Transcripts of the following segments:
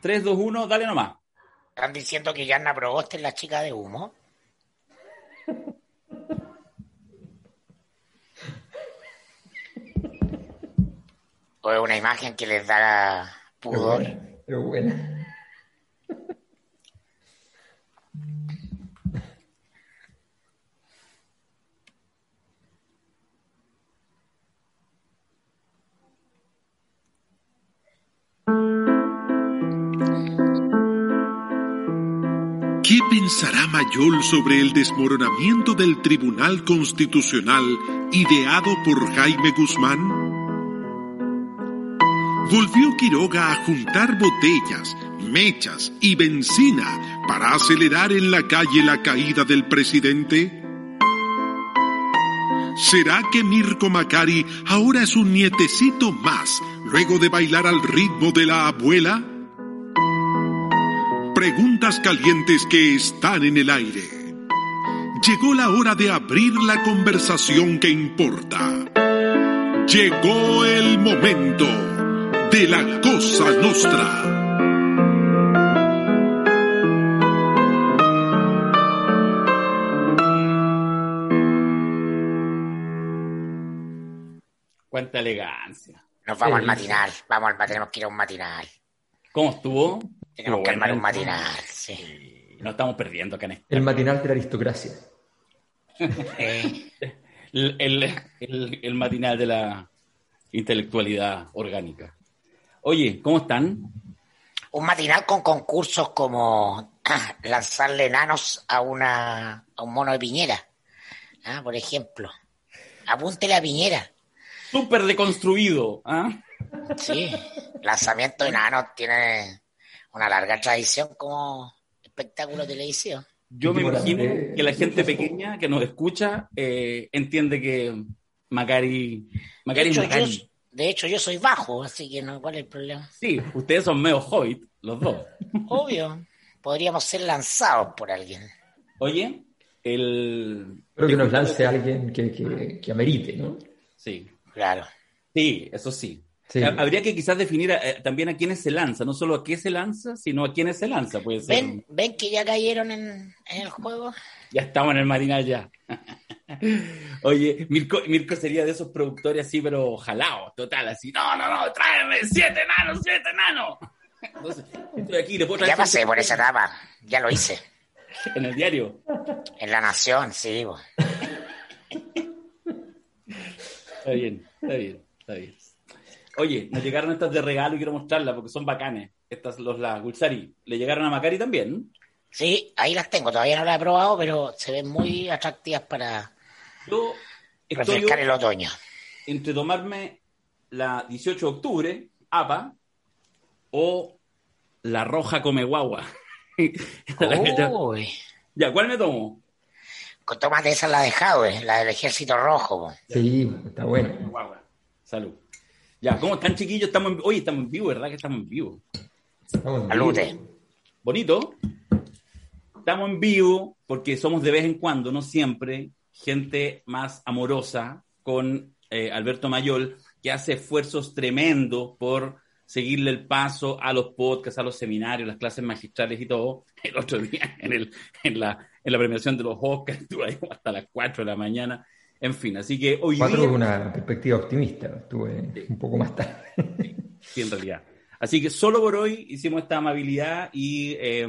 3, 2, 1, dale nomás. ¿Están diciendo que Yanna Proboste es la chica de humo? ¿O es una imagen que les da pudor? Pero buena. ¿Qué pensará Mayol sobre el desmoronamiento del Tribunal Constitucional ideado por Jaime Guzmán? ¿Volvió Quiroga a juntar botellas, mechas y benzina para acelerar en la calle la caída del presidente? ¿Será que Mirko Macari ahora es un nietecito más luego de bailar al ritmo de la abuela? Preguntas calientes que están en el aire. Llegó la hora de abrir la conversación que importa. Llegó el momento de la cosa nostra. Cuánta elegancia. Nos vamos Sí. al matinal, vamos al matinal, tenemos que ir a un matinal. ¿Cómo estuvo? Tenemos que armar un matinal, sí. Nos estamos perdiendo acá en este. El matinal de la aristocracia. El, el- el- el matinal de la intelectualidad orgánica. Oye, ¿cómo están? un matinal con concursos como lanzarle enanos a, una, a un mono de piñera, ah, por ejemplo. Apúntele a piñera. Súper deconstruido. ¿ah? Sí, lanzamiento de enanos tiene una larga tradición como espectáculo televisivo. Yo me imagino que la gente pequeña que nos escucha eh, entiende que Macari, De Macari es hecho, yo, Macari. de hecho, yo soy bajo, así que no, ¿cuál es el problema? Sí, ustedes son medio hobbit, los dos. Obvio, podríamos ser lanzados por alguien. Oye, el... Espero que nos lance alguien que, que, que amerite, ¿no? Sí, Claro. sí, eso sí. Sí. Habría que quizás definir eh, también a quiénes se lanza, no solo a qué se lanza, sino a quiénes se lanza. Puede ser. ¿Ven, ¿Ven que ya cayeron en, en el juego? Ya estamos en el matinal ya. Oye, Mirko, Mirko sería de esos productores así, pero jalados, total, así. No, no, no, tráeme siete enanos, siete. Entonces, estoy aquí, traer Ya pasé siete por esa etapa, ya lo hice. en el diario. En La Nación, sí. bo. Está bien, está bien, está bien. Oye, nos llegaron estas de regalo y quiero mostrarlas porque son bacanes. Estas, los la Gulsari. ¿Le llegaron a Macari también? Sí, ahí las tengo, todavía no las he probado, pero se ven muy atractivas para Yo estoy refrescar el otoño. entre tomarme la 18 de octubre, APA, o la roja come guagua. Uy, ya, ¿cuál me tomo? con tómate esa la de Jadwe, la del ejército rojo. Sí, está bueno. Guagua. Salud. Ya, ¿cómo están chiquillos? Estamos en... Oye, estamos en vivo, ¿verdad que estamos en vivo? Salute. Bonito. Estamos en vivo porque somos de vez en cuando, no siempre, gente más amorosa con eh, Alberto Mayol, que hace esfuerzos tremendos por seguirle el paso a los podcasts, a los seminarios, las clases magistrales y todo. El otro día en, el, en, la, en la premiación de los Oscars estuve ahí hasta las 4 de la mañana. En fin, así que hoy Cuatro día... con una perspectiva optimista. Estuve un poco más tarde. Sí, en realidad. Así que solo por hoy hicimos esta amabilidad y eh,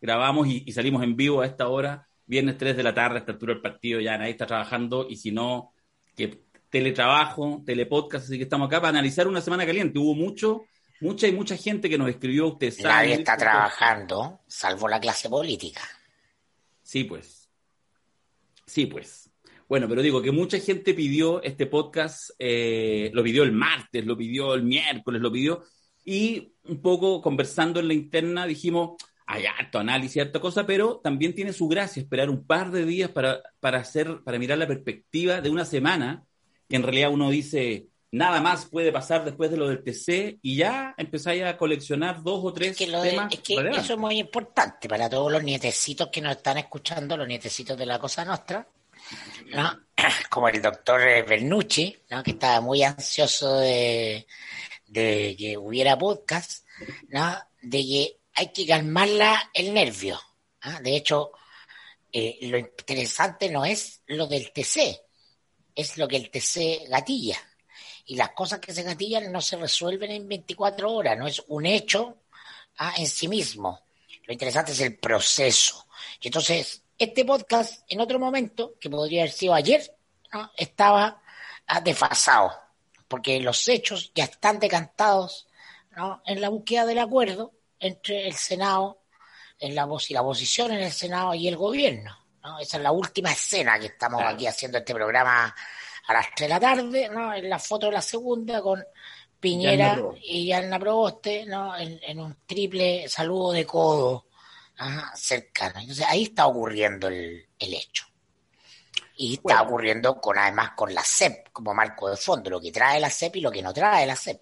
grabamos y, y salimos en vivo a esta hora, viernes 3 de la tarde, a esta altura del partido, ya nadie está trabajando y si no, que teletrabajo, telepodcast, así que estamos acá para analizar una semana caliente. Hubo mucho, mucha y mucha gente que nos escribió, usted sabe. Nadie está trabajando, salvo la clase política. Sí, pues. Sí, pues. Bueno, pero digo que mucha gente pidió este podcast, eh, lo pidió el martes, lo pidió el miércoles, lo pidió, Y un poco conversando en la interna dijimos, hay harto análisis, harta cosa, pero también tiene su gracia esperar un par de días para, para, hacer, para mirar la perspectiva de una semana, que en realidad uno dice, nada más puede pasar después de lo del TC y ya empezáis a coleccionar dos o tres temas. es que eso es muy importante para todos los nietecitos que nos están escuchando, los nietecitos de la Cosa Nostra, ¿no? como el doctor Bernucci, ¿no? que estaba muy ansioso de, de que hubiera podcast, ¿no? de que hay que calmarla el nervio. ¿ah? De hecho, eh, lo interesante no es lo del TC, es lo que el TC gatilla. Y las cosas que se gatillan no se resuelven en 24 horas, no es un hecho ¿ah? en sí mismo. Lo interesante es el proceso. Y entonces, este podcast, en otro momento, que podría haber sido ayer, estaba ah, desfasado, porque los hechos ya están decantados en la búsqueda del acuerdo entre el Senado en la voz y la oposición en el Senado y el gobierno. ¿no? Esa es la última escena que estamos aquí haciendo este programa a las 3 de la tarde, ¿no? En la foto de la segunda con Piñera y Ana Proboste, ¿no? En, un triple saludo de codo cercano. Entonces ahí está ocurriendo el, hecho. Y está ocurriendo con además con la CEP como marco de fondo, lo que trae la CEP y lo que no trae la CEP.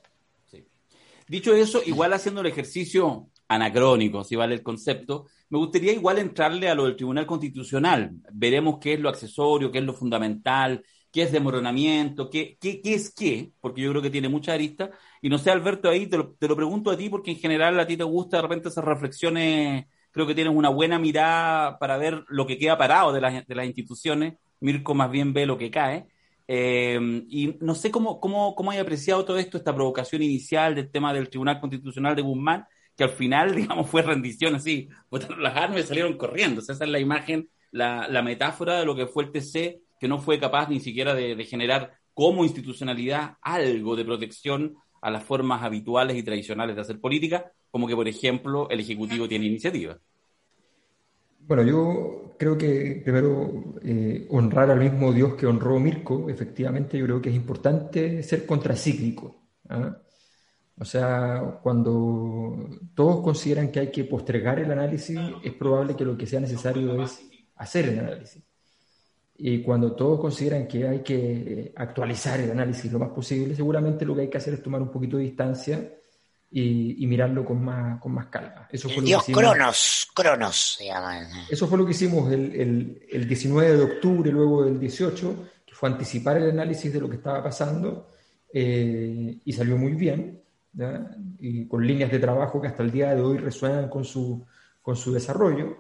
Dicho eso, igual haciendo el ejercicio anacrónico, si vale el concepto, me gustaría igual entrarle a lo del Tribunal Constitucional. Veremos qué es lo accesorio, qué es lo fundamental, qué es demoronamiento, qué, qué, qué es qué, porque yo creo que tiene mucha arista. Y no sé, Alberto, ahí te lo, te lo pregunto a ti, porque en general a ti te gusta de repente esas reflexiones, creo que tienes una buena mirada para ver lo que queda parado de las, de las instituciones. Mirko más bien ve lo que cae. Eh, y no sé cómo, cómo, cómo hay apreciado todo esto, esta provocación inicial del tema del Tribunal Constitucional de Guzmán, que al final, digamos, fue rendición así, botaron las armas y salieron corriendo. esa es la imagen, la, la, metáfora de lo que fue el TC, que no fue capaz ni siquiera de, de generar como institucionalidad algo de protección a las formas habituales y tradicionales de hacer política, como que, por ejemplo, el Ejecutivo tiene iniciativa. Bueno, yo creo que primero eh, honrar al mismo Dios que honró Mirko, efectivamente yo creo que es importante ser contracíclico. ¿ah? O sea, cuando todos consideran que hay que postergar el análisis, es probable que lo que sea necesario es hacer el análisis. Y cuando todos consideran que hay que actualizar el análisis lo más posible, seguramente lo que hay que hacer es tomar un poquito de distancia y, mirarlo con más, con más calma. Eso fue Dios Cronos, Cronos se llama. Eso fue lo que hicimos el, el, 19 de octubre, luego del 18, que fue anticipar el análisis de lo que estaba pasando eh, y salió muy bien, y con líneas de trabajo que hasta el día de hoy resuenan con su, con su desarrollo.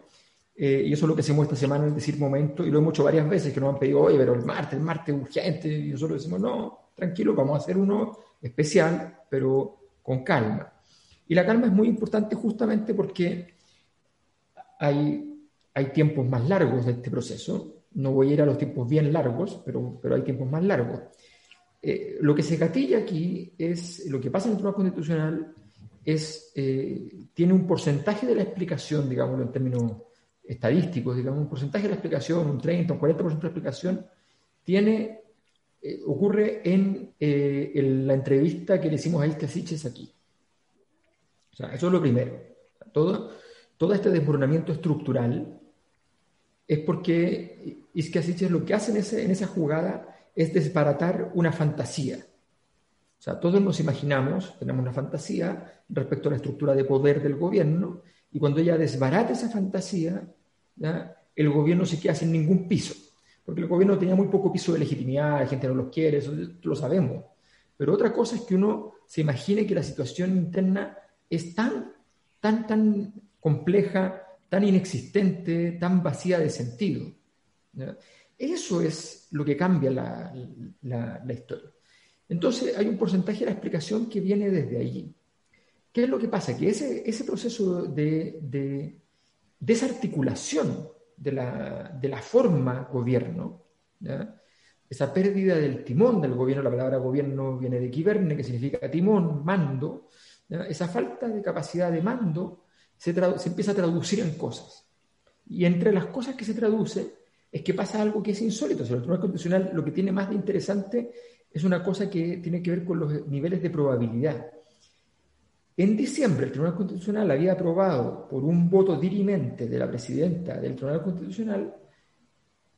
Eh, y eso es lo que hacemos esta semana en decir momento, y lo hemos hecho varias veces, que nos han pedido, oye, pero el martes, el martes urgente, y nosotros decimos, no, tranquilo, vamos a hacer uno especial, pero con calma. Y la calma es muy importante justamente porque hay, hay tiempos más largos de este proceso. No voy a ir a los tiempos bien largos, pero, pero hay tiempos más largos. Eh, lo que se gatilla aquí es, lo que pasa en el Tribunal Constitucional es, eh, tiene un porcentaje de la explicación, digamos, en términos estadísticos, digamos, un porcentaje de la explicación, un 30, un 40% de la explicación, tiene eh, ocurre eh, en, la entrevista que le hicimos a Isca Siches aquí. Eso es lo primero. Todo, todo este desmoronamiento estructural es porque Isca Siches lo que hace en, en esa jugada es desbaratar una fantasía. O sea, todos nos imaginamos, tenemos una fantasía respecto a la estructura de poder del gobierno, y cuando ella desbarata esa fantasía, el gobierno se queda sin ningún piso porque el gobierno tenía muy poco piso de legitimidad, la gente no los quiere, eso lo sabemos. Pero otra cosa es que uno se imagine que la situación interna es tan, tan, tan compleja, tan inexistente, tan vacía de sentido. Eso es lo que cambia la, historia. Entonces hay un porcentaje de la explicación que viene desde allí. ¿Qué es lo que pasa? Que ese, proceso de desarticulación de la, de la forma gobierno, esa pérdida del timón del gobierno, la palabra gobierno viene de kiberne, que significa timón, mando, esa falta de capacidad de mando se, se, empieza a traducir en cosas. Y entre las cosas que se traduce es que pasa algo que es insólito. O sea, el Tribunal Constitucional lo que tiene más de interesante es una cosa que tiene que ver con los niveles de probabilidad. En diciembre, el Tribunal Constitucional había aprobado por un voto dirimente de la presidenta del Tribunal Constitucional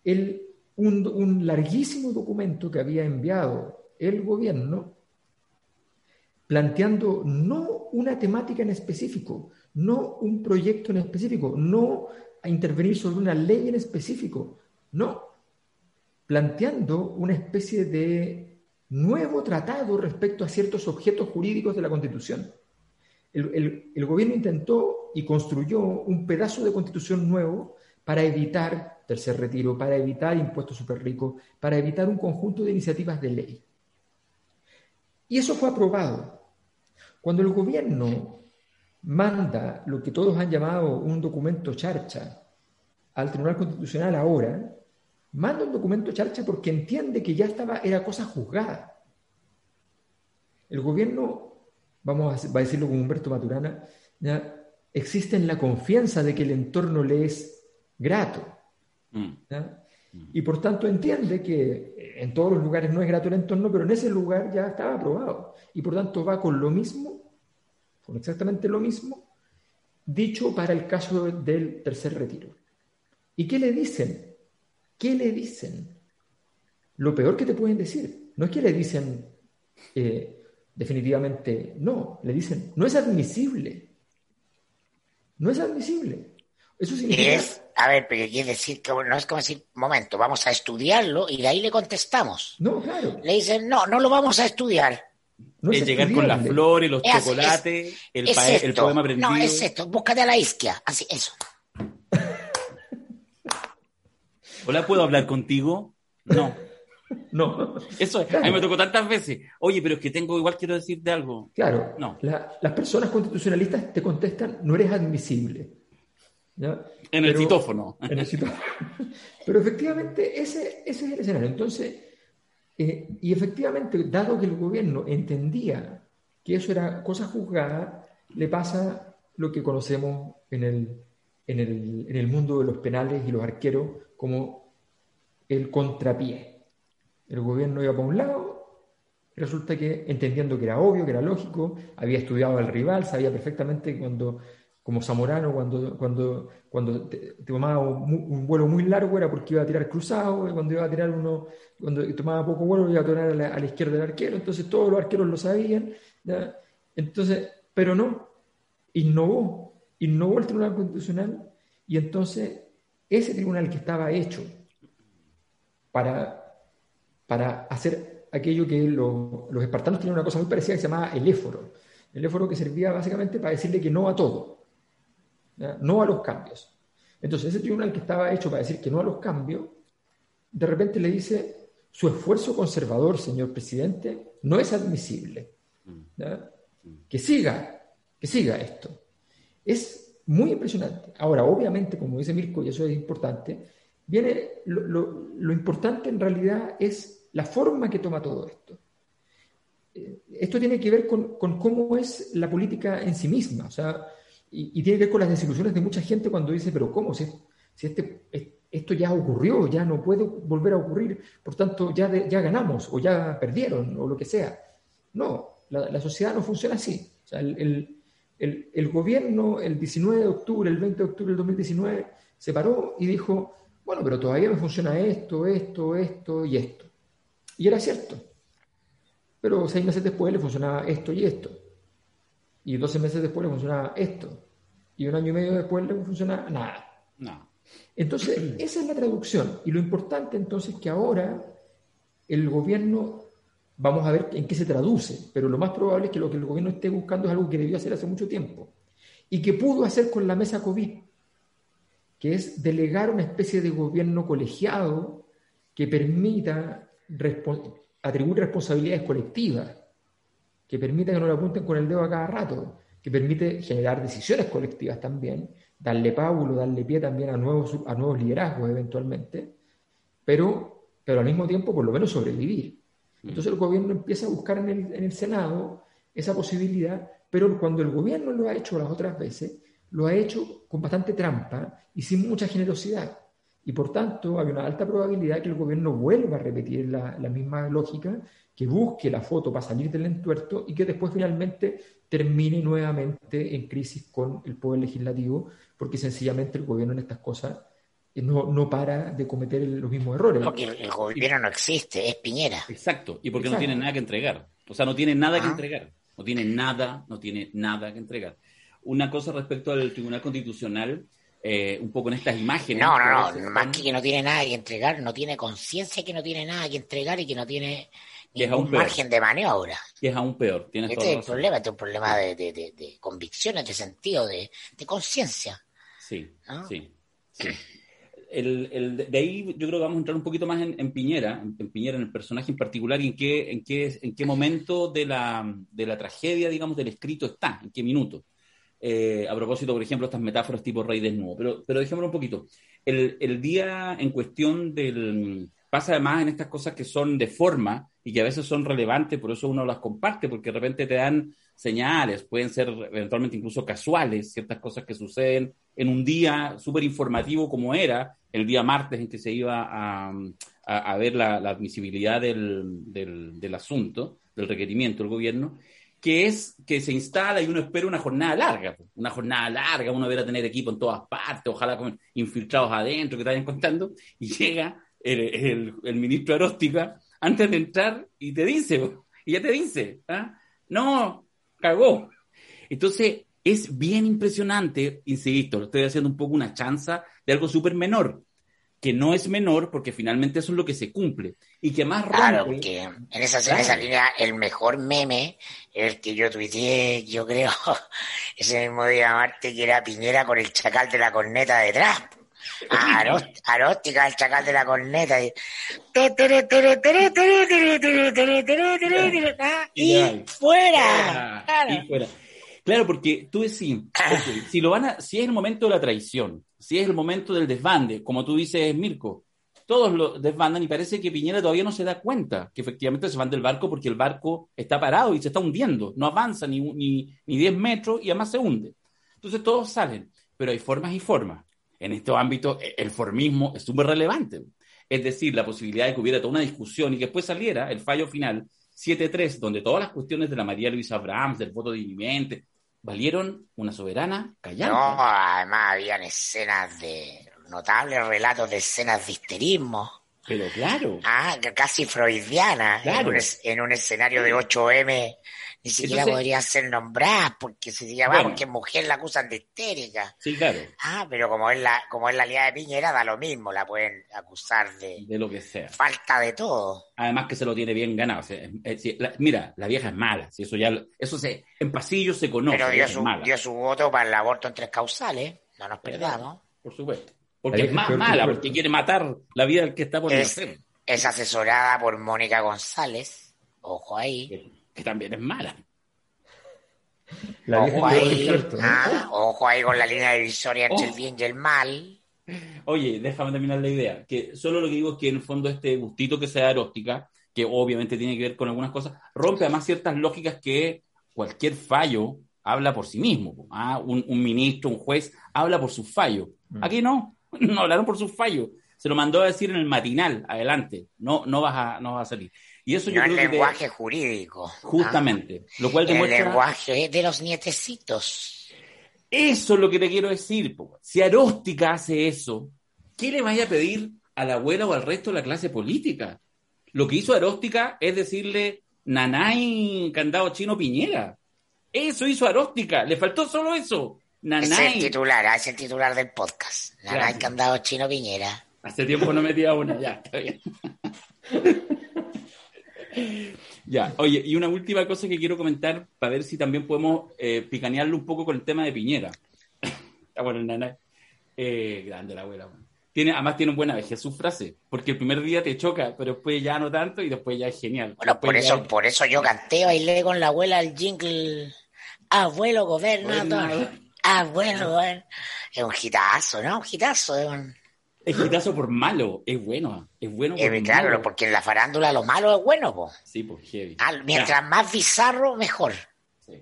el, un, un larguísimo documento que había enviado el gobierno planteando no una temática en específico, no un proyecto en específico, no a intervenir sobre una ley en específico, no, planteando una especie de nuevo tratado respecto a ciertos objetos jurídicos de la Constitución. El, gobierno intentó y construyó un pedazo de constitución nuevo para evitar tercer retiro, para evitar impuestos super ricos, para evitar un conjunto de iniciativas de ley. Y eso fue aprobado. Cuando el gobierno manda lo que todos han llamado un documento charcha al Tribunal Constitucional ahora, manda un documento charcha porque entiende que ya estaba, era cosa juzgada. El gobierno, vamos a, decirlo con Humberto Maturana, ¿ya? existe en la confianza de que el entorno le es grato. Mm. Y por tanto entiende que en todos los lugares no es grato el entorno, pero en ese lugar ya estaba aprobado. Y por tanto va con lo mismo, con exactamente lo mismo, dicho para el caso del tercer retiro. ¿Y qué le dicen? ¿Qué le dicen? Lo peor que te pueden decir. No es que le dicen eh, definitivamente no, le dicen no es admisible. No es admisible. Eso significa... Es, a ver, pero quiere decir que no es como decir, momento, vamos a estudiarlo y de ahí le contestamos. No, claro. Le dicen, no, no lo vamos a estudiar. No es, llegar con las flores, los chocolates, el, el, poema aprendido. No, es esto, búscate a la isquia, así, eso. Hola, ¿puedo hablar contigo? No. No. Eso a mí me tocó tantas veces. Oye, pero es que tengo, igual quiero decirte algo. Claro. No. las personas constitucionalistas te contestan, no eres admisible. En el citófono. En el citófono. Pero efectivamente, ese, ese es el escenario. Entonces, eh, y efectivamente, dado que el gobierno entendía que eso era cosa juzgada, le pasa lo que conocemos en el, en el, en el mundo de los penales y los arqueros como el contrapié. El gobierno iba para un lado, resulta que entendiendo que era obvio, que era lógico, había estudiado al rival, sabía perfectamente cuando, como Zamorano, cuando, cuando, cuando tomaba un, vuelo muy largo era porque iba a tirar cruzado, cuando iba a tirar uno, cuando tomaba poco vuelo iba a tirar a la, izquierda del arquero, entonces todos los arqueros lo sabían, entonces, pero no, innovó, innovó el Tribunal Constitucional y entonces ese tribunal que estaba hecho para, para hacer aquello que los espartanos tenían una cosa muy parecida que se llamaba el éforo. El éforo que servía básicamente para decirle que no a todo, no a los cambios. Entonces, ese tribunal que estaba hecho para decir que no a los cambios, de repente le dice, su esfuerzo conservador, señor presidente, no es admisible. Que siga, que siga esto. Es muy impresionante. Ahora, obviamente, como dice Mirko, y eso es importante, viene lo, importante en realidad es la forma que toma todo esto. Eh, esto tiene que ver con, cómo es la política en sí misma, o sea, y, tiene que ver con las desilusiones de mucha gente cuando dice, pero ¿cómo? Si, si este, esto ya ocurrió, ya no puede volver a ocurrir, por tanto ya, ya ganamos o ya perdieron o lo que sea. No, la, sociedad no funciona así. O sea, el el, gobierno el 19 de octubre, el 20 de octubre del 2019, se paró y dijo, bueno, pero todavía me funciona esto, esto, esto y esto. Y era cierto. Pero seis meses después le funcionaba esto y esto. Y doce meses después le funcionaba esto. Y un año y medio después le funcionaba nada. No. Entonces, esa es la traducción. Y lo importante entonces es que ahora el gobierno Vamos a ver en qué se traduce, pero lo más probable es que lo que el gobierno esté buscando es algo que debió hacer hace mucho tiempo y que pudo hacer con la mesa COVID, que es delegar una especie de gobierno colegiado que permita atribuir responsabilidades colectivas, que permita que no le apunten con el dedo a cada rato, que permite generar decisiones colectivas también, darle pábulo, darle pie también a nuevos, a nuevos liderazgos eventualmente, pero, pero al mismo tiempo por lo menos sobrevivir. Entonces el gobierno empieza a buscar en el, Senado esa posibilidad, pero cuando el gobierno lo ha hecho las otras veces, lo ha hecho con bastante trampa y sin mucha generosidad. Y por tanto, hay una alta probabilidad que el gobierno vuelva a repetir la, la misma lógica, que busque la foto para salir del entuerto y que después finalmente termine nuevamente en crisis con el poder legislativo, porque sencillamente el gobierno en estas cosas eh, no, no para de cometer los mismos errores. Porque el, gobierno no existe, es Piñera. Exacto, y porque no tiene nada que entregar. O sea, no tiene nada que ah. entregar. No tiene nada, no tiene nada que entregar. Una cosa respecto al Tribunal Constitucional, eh, un poco en estas imágenes. No, no, no, más que que no tiene nada que entregar, no tiene conciencia que no tiene nada que entregar y que no tiene ningún margen de maniobra. Y es aún peor. Tienes este es el problema, este es un problema de, de, de, convicciones, de sentido, de, conciencia. Sí, sí, sí el, el, de ahí yo creo que vamos a entrar un poquito más en, Piñera, en, Piñera, en el personaje en particular, y en qué, en qué, en qué momento de la, de la tragedia, digamos, del escrito está, en qué minuto. Eh, a propósito, por ejemplo, estas metáforas tipo rey desnudo. Pero, pero dejémoslo un poquito. El, día en cuestión del... Pasa además en estas cosas que son de forma y que a veces son relevantes, por eso uno las comparte, porque de repente te dan señales, pueden ser eventualmente incluso casuales, ciertas cosas que suceden en un día súper informativo como era el día martes en que se iba a, ver la, admisibilidad del, del, asunto, del requerimiento del gobierno, que es que se instala y uno espera una jornada larga, una jornada larga, uno verá tener equipo en todas partes, ojalá con infiltrados adentro que te vayan contando, y llega el, el, ministro Aróstica antes de entrar y te dice, y ya te dice, ¿ah? no, cagó. Entonces, es bien impresionante, insisto, estoy haciendo un poco una chanza de algo súper menor, que no es menor porque finalmente eso es lo que se cumple. Y que más rompe... Claro, porque en esa, en esa línea el mejor meme, el que yo tuiteé, yo creo, ese mismo día Marte, que era Piñera con el chacal de la corneta detrás. Aróstica, el chacal de la corneta. Y, fuera. Claro. Porque tú decís, si lo van a, si es el momento de la traición, si es el momento del desbande, como tú dices, Mirko, todos lo desbandan y parece que Piñera todavía no se da cuenta que efectivamente se van del barco porque el barco está parado y se está hundiendo, no avanza ni, ni, ni 10 metros y además se hunde. Entonces todos salen, pero hay formas y formas en estos ámbitos e, el formismo es súper relevante. Es decir, la posibilidad de que hubiera toda una discusión y que después saliera el fallo final 7-3, donde todas las cuestiones de la María Luisa Abrams, del voto de valieron una soberana callada. No, además habían escenas de notables relatos de escenas de histerismo. Pero claro. Ah, casi freudiana. En, un, en, un, escenario de 8M ni siquiera podría ser nombrada porque se llama porque mujer la acusan de histérica. Sí, claro. Ah, pero como es la, como es la aliada de Piñera, da lo mismo, la pueden acusar de, de lo que sea. Falta de todo. Además que se lo tiene bien ganado. mira, la vieja es mala, si eso ya, eso se, en pasillo se conoce. Pero dio su, dio su voto para el aborto en tres causales, no nos perdamos. Por supuesto. Porque es más mala, porque quiere matar la vida del que está por es, Es asesorada por Mónica González, ojo ahí que también es mala. ojo, ahí, ah, ojo ahí con la línea divisoria entre el oh. bien y el mal. Oye, déjame terminar la idea. Que solo lo que digo es que en el fondo este gustito que sea erótica, que obviamente tiene que ver con algunas cosas, rompe además ciertas lógicas que cualquier fallo habla por sí mismo. ¿ah? Un, ministro, un juez, habla por su fallo. Mm. Aquí no, no hablaron por su fallo. Se lo mandó a decir en el matinal, adelante, no, no, vas, a, no vas a salir. Y eso no yo el lenguaje jurídico. Justamente. Lo cual demuestra... El lenguaje de los nietecitos. Eso es lo que te quiero decir. Si Aróstica hace eso, ¿qué le vaya a pedir a la abuela o al resto de la clase política? Lo que hizo Aróstica es decirle Nanay Candado Chino Piñera. Eso hizo Aróstica. Le faltó solo eso. Nanay. Es el titular, ah, es el titular del podcast. Nanay Candado Chino Piñera. Hace tiempo no metía una, ya, está bien. Ya, oye, y una última cosa que quiero comentar para ver si también podemos eh, picanearlo un poco con el tema de Piñera. Está bueno, nana. Eh, grande la abuela. Tiene, además tiene una buena vejez su frase, porque el primer día te choca, pero después ya no tanto y después ya es genial. Bueno, por eso, por eso yo canté, bailé con la abuela el jingle Abuelo gobernador. Abuelo, Es un hitazo, ¿no? Un hitazo, es un... Es quitazo por malo, es bueno, es bueno por Claro, porque en la farándula lo malo es bueno, po. Sí, pues heavy. mientras más bizarro, mejor. Sí,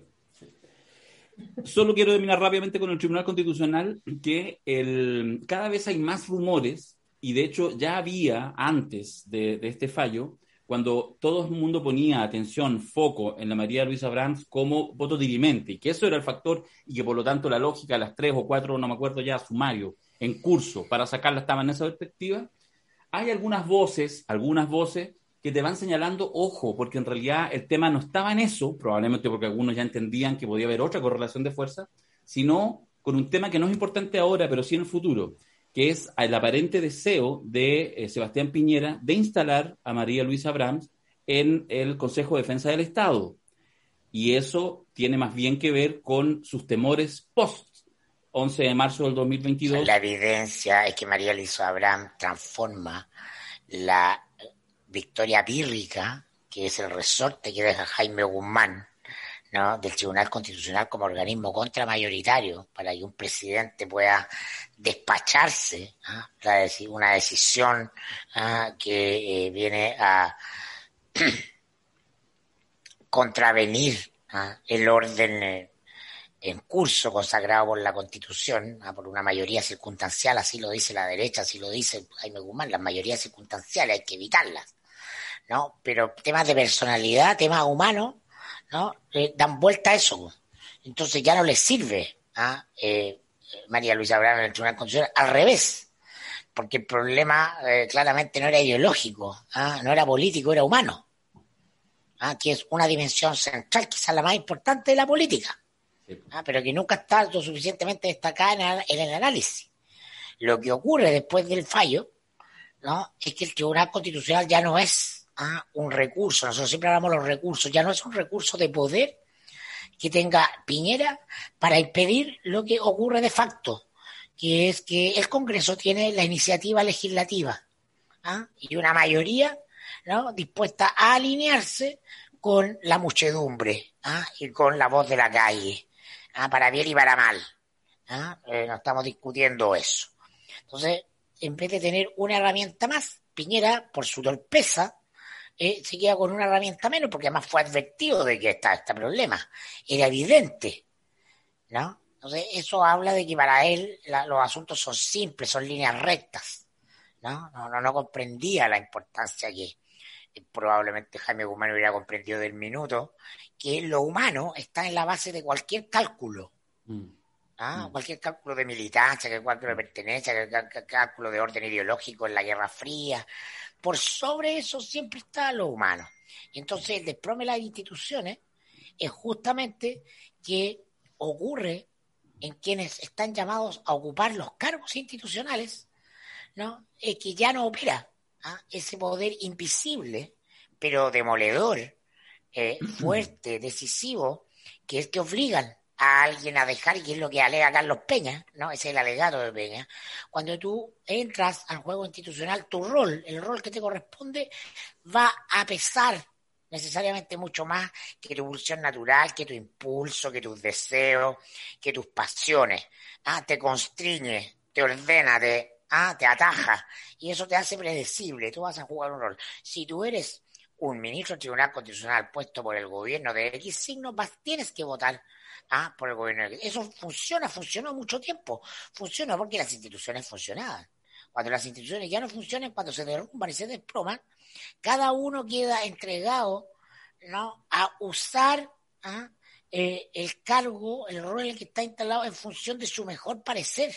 Solo quiero terminar rápidamente con el Tribunal Constitucional que el, cada vez hay más rumores y de hecho ya había antes de, este fallo, cuando todo el mundo ponía atención, foco en la María Luisa Brands como voto dirimente, y que eso era el factor y que por lo tanto la lógica, las tres o cuatro, no me acuerdo ya, sumario, en curso para sacarla estaba en esa perspectiva, hay algunas voces, algunas voces que te van señalando, ojo, porque en realidad el tema no estaba en eso, probablemente porque algunos ya entendían que podía haber otra correlación de fuerza, sino con un tema que no es importante ahora, pero sí en el futuro, que es el aparente deseo de eh, Sebastián Piñera de instalar a María Luisa Abrams en el Consejo de Defensa del Estado. Y eso tiene más bien que ver con sus temores post 11 de marzo del 2022. La evidencia es que María Luisa Abrams transforma la victoria pírrica, que es el resorte que deja Jaime Guzmán, del Tribunal Constitucional como organismo contramayoritario para que un presidente pueda despacharse ¿ah? una decisión ¿ah? que eh, viene a contravenir ¿ah? el orden eh, en curso consagrado por la Constitución, por una mayoría circunstancial, así lo dice la derecha, así lo dice Jaime Guzmán, las mayorías circunstanciales hay que evitarlas, ¿no? Pero temas de personalidad, temas humanos, ¿no? Eh, dan vuelta a eso. Entonces ya no les sirve a eh, María Luisa Abraham en el Tribunal Constitucional. Al revés, porque el problema eh, claramente no era ideológico, ¿ah? no era político, era humano. ¿ah? Que es una dimensión central, quizás la más importante de la política, ¿ah? pero que nunca está lo suficientemente destacada en el, análisis. Lo que ocurre después del fallo ¿no? es que el Tribunal Constitucional ya no es a un recurso. Nosotros siempre hablamos de los recursos. Ya no es un recurso de poder que tenga Piñera para impedir lo que ocurre de facto, que es que el Congreso tiene la iniciativa legislativa ¿ah? y una mayoría ¿no? dispuesta a alinearse con la muchedumbre ¿ah? y con la voz de la calle, ¿ah? para bien y para mal. Eh, no estamos discutiendo eso. Entonces, en vez de tener una herramienta más, Piñera, por su torpeza, eh, se queda con una herramienta menos, porque además fue advertido de que está este problema. Era evidente, ¿no? Entonces, eso habla de que para él los asuntos son simples, son líneas rectas, ¿no? No, no, comprendía la importancia que probablemente Jaime Guzmán hubiera comprendido del minuto, que lo humano está en la base de cualquier cálculo. Mm. ¿ah? Mm. Cualquier cálculo de militancia, cualquier cálculo de pertenencia, cualquier cálculo de orden ideológico en la Guerra Fría, por sobre eso siempre está lo humano. Entonces, el desplome de las instituciones es justamente que ocurre en quienes están llamados a ocupar los cargos institucionales, ¿no? Es que ya no opera ¿ah? ese poder invisible, pero demoledor, eh, fuerte, decisivo, que es que obligan a alguien a dejar, y es lo que alega Carlos Peña, ¿no? Es el alegato de Peña. Cuando tú entras al juego institucional, tu rol, el rol que te corresponde, va a pesar necesariamente mucho más que tu pulsión natural, que tu impulso, que tus deseos, que tus pasiones. Ah, te constriñe, te ordena, te, ah, te ataja. Y eso te hace predecible. Tú vas a jugar un rol. Si tú eres un ministro del Tribunal Constitucional puesto por el gobierno de X signo, vas, tienes que votar Ah, por el gobierno. Eso funciona, funcionó mucho tiempo. Funciona porque las instituciones funcionaban. Cuando las instituciones ya no funcionan, cuando se derrumban y se desploman, cada uno queda entregado ¿no? a usar ¿ah? eh, el cargo, el rol que está instalado en función de su mejor parecer.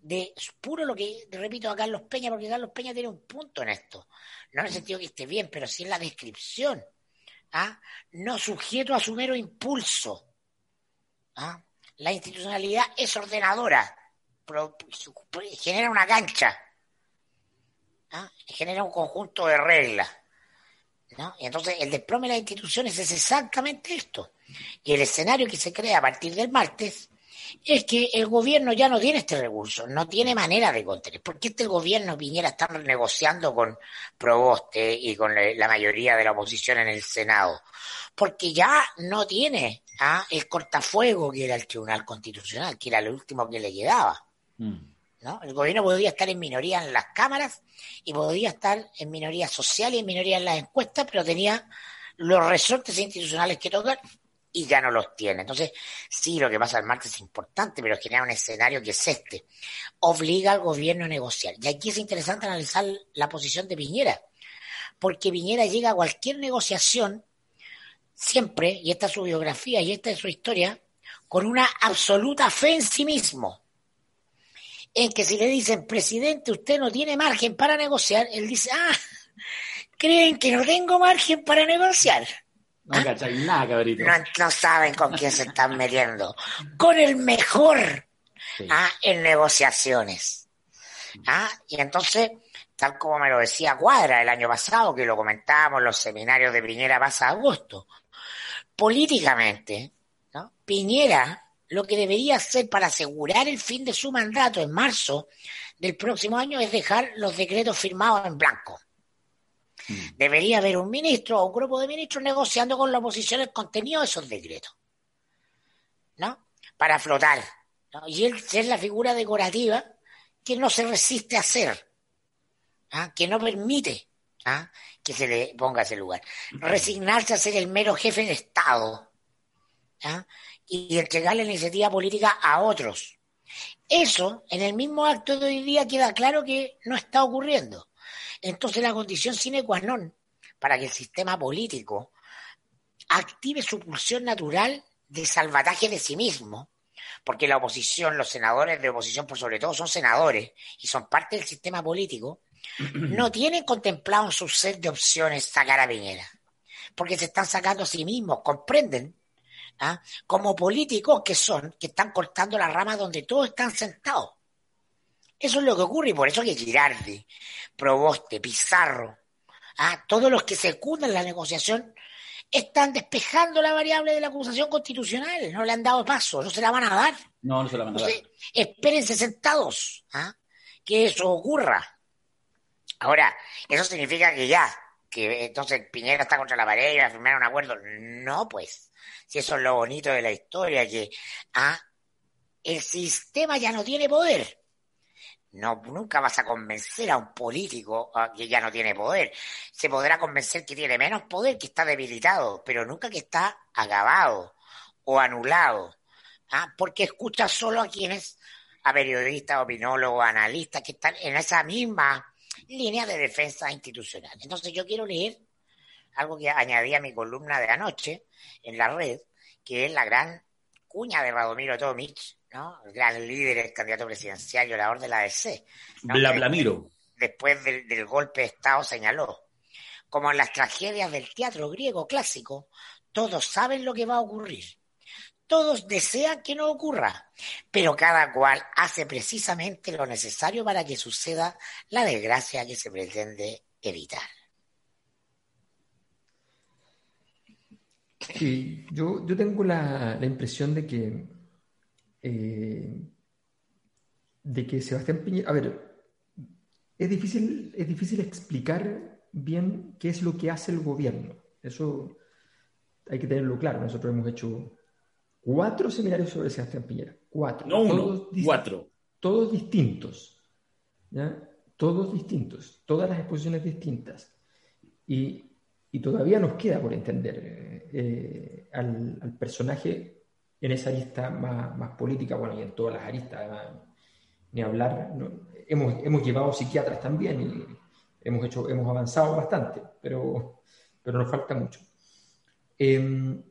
De puro lo que repito a Carlos Peña, porque Carlos Peña tiene un punto en esto. No en el sentido que esté bien, pero sí en la descripción. ¿ah? no sujeto a su mero impulso. ¿ah? La institucionalidad es ordenadora, genera una cancha, ¿ah? genera un conjunto de reglas. Y entonces el desplome de las instituciones es exactamente esto. Y el escenario que se crea a partir del martes es que el gobierno ya no tiene este recurso, no tiene manera de contener. porque este gobierno Piñera está negociando con Proboste y con la mayoría de la oposición en el Senado? Porque ya no tiene ¿ah? el cortafuego que era el Tribunal Constitucional, que era lo último que le quedaba. Mm. ¿no? El gobierno podía estar en minoría en las cámaras y podía estar en minoría social y en minoría en las encuestas, pero tenía los resortes institucionales que tocar y ya no los tiene. Entonces, sí, lo que pasa el martes es importante, pero genera un escenario que es este. Obliga al gobierno a negociar. Y aquí es interesante analizar la posición de Piñera, porque Piñera llega a cualquier negociación siempre, y esta es su biografía y esta es su historia, con una absoluta fe en sí mismo. En que si le dicen, presidente, usted no tiene margen para negociar, él dice, ah, creen que no tengo margen para negociar. No nada, cabrito. No, saben con quién se están metiendo. Con el mejor ¿ah? en negociaciones. ¿Ah? Y entonces, tal como me lo decía Cuadra el año pasado, que lo comentábamos en los seminarios de Piñera pasa agosto, políticamente, ¿no? Piñera lo que debería hacer para asegurar el fin de su mandato en marzo del próximo año es dejar los decretos firmados en blanco. Mm. Debería haber un ministro o un grupo de ministros negociando con la oposición el contenido de esos decretos. ¿No? Para flotar. Y él ser la figura decorativa que no se resiste a hacer. ¿ah? Que no permite ¿ah? que se le ponga ese lugar. Resignarse a ser el mero jefe de Estado. ¿ah? Y entregar la iniciativa política a otros. Eso, en el mismo acto de hoy día, queda claro que no está ocurriendo. Entonces la condición sine qua non para que el sistema político active su pulsión natural de salvataje de sí mismo, porque la oposición, los senadores de oposición por sobre todo son senadores y son parte del sistema político, no tienen contemplado en su set de opciones sacar a Piñera, porque se están sacando a sí mismos, comprenden, ¿ah? como políticos que son, que están cortando la rama donde todos están sentados. Eso es lo que ocurre y por eso que Girardi, Proboste, Pizarro, ¿ah? todos los que secundan la negociación están despejando la variable de la acusación constitucional, no le han dado paso, no se la van a dar. No, no se la van a dar. espérense sentados ¿ah? que eso ocurra. Ahora, eso significa que ya, que entonces Piñera está contra la pared y va a firmar un acuerdo. No, pues, si eso es lo bonito de la historia, que ¿ah? el sistema ya no tiene poder no, nunca vas a convencer a un político que ya no tiene poder. Se podrá convencer que tiene menos poder, que está debilitado, pero nunca que está agavado o anulado. ¿ah? Porque escucha solo a quienes, a periodistas, opinólogos, analistas, que están en esa misma línea de defensa institucional. Entonces yo quiero leer algo que añadí a mi columna de anoche en la red, que es la gran cuña de Radomiro Tomic, el gran líder, el candidato presidencial y orador de la ADC. Blamiro. Después del, golpe de Estado señaló, como en las tragedias del teatro griego clásico, todos saben lo que va a ocurrir. Todos desean que no ocurra, pero cada cual hace precisamente lo necesario para que suceda la desgracia que se pretende evitar. Sí, yo, yo tengo la impresión de que eh, de que Sebastián Piñera, a ver, es difícil, es difícil explicar bien qué es lo que hace el gobierno. Eso hay que tenerlo claro. Nosotros hemos hecho cuatro seminarios sobre Sebastián Piñera. Cuatro. No uno, cuatro. Todos distintos. Todos distintos. Todas las exposiciones distintas. Y, todavía nos queda por entender eh, al, al personaje en esa arista más, política, bueno, y en todas las aristas, ni hablar, hemos, hemos llevado psiquiatras también y hemos, hecho, hemos avanzado bastante, pero, pero nos falta mucho. Em,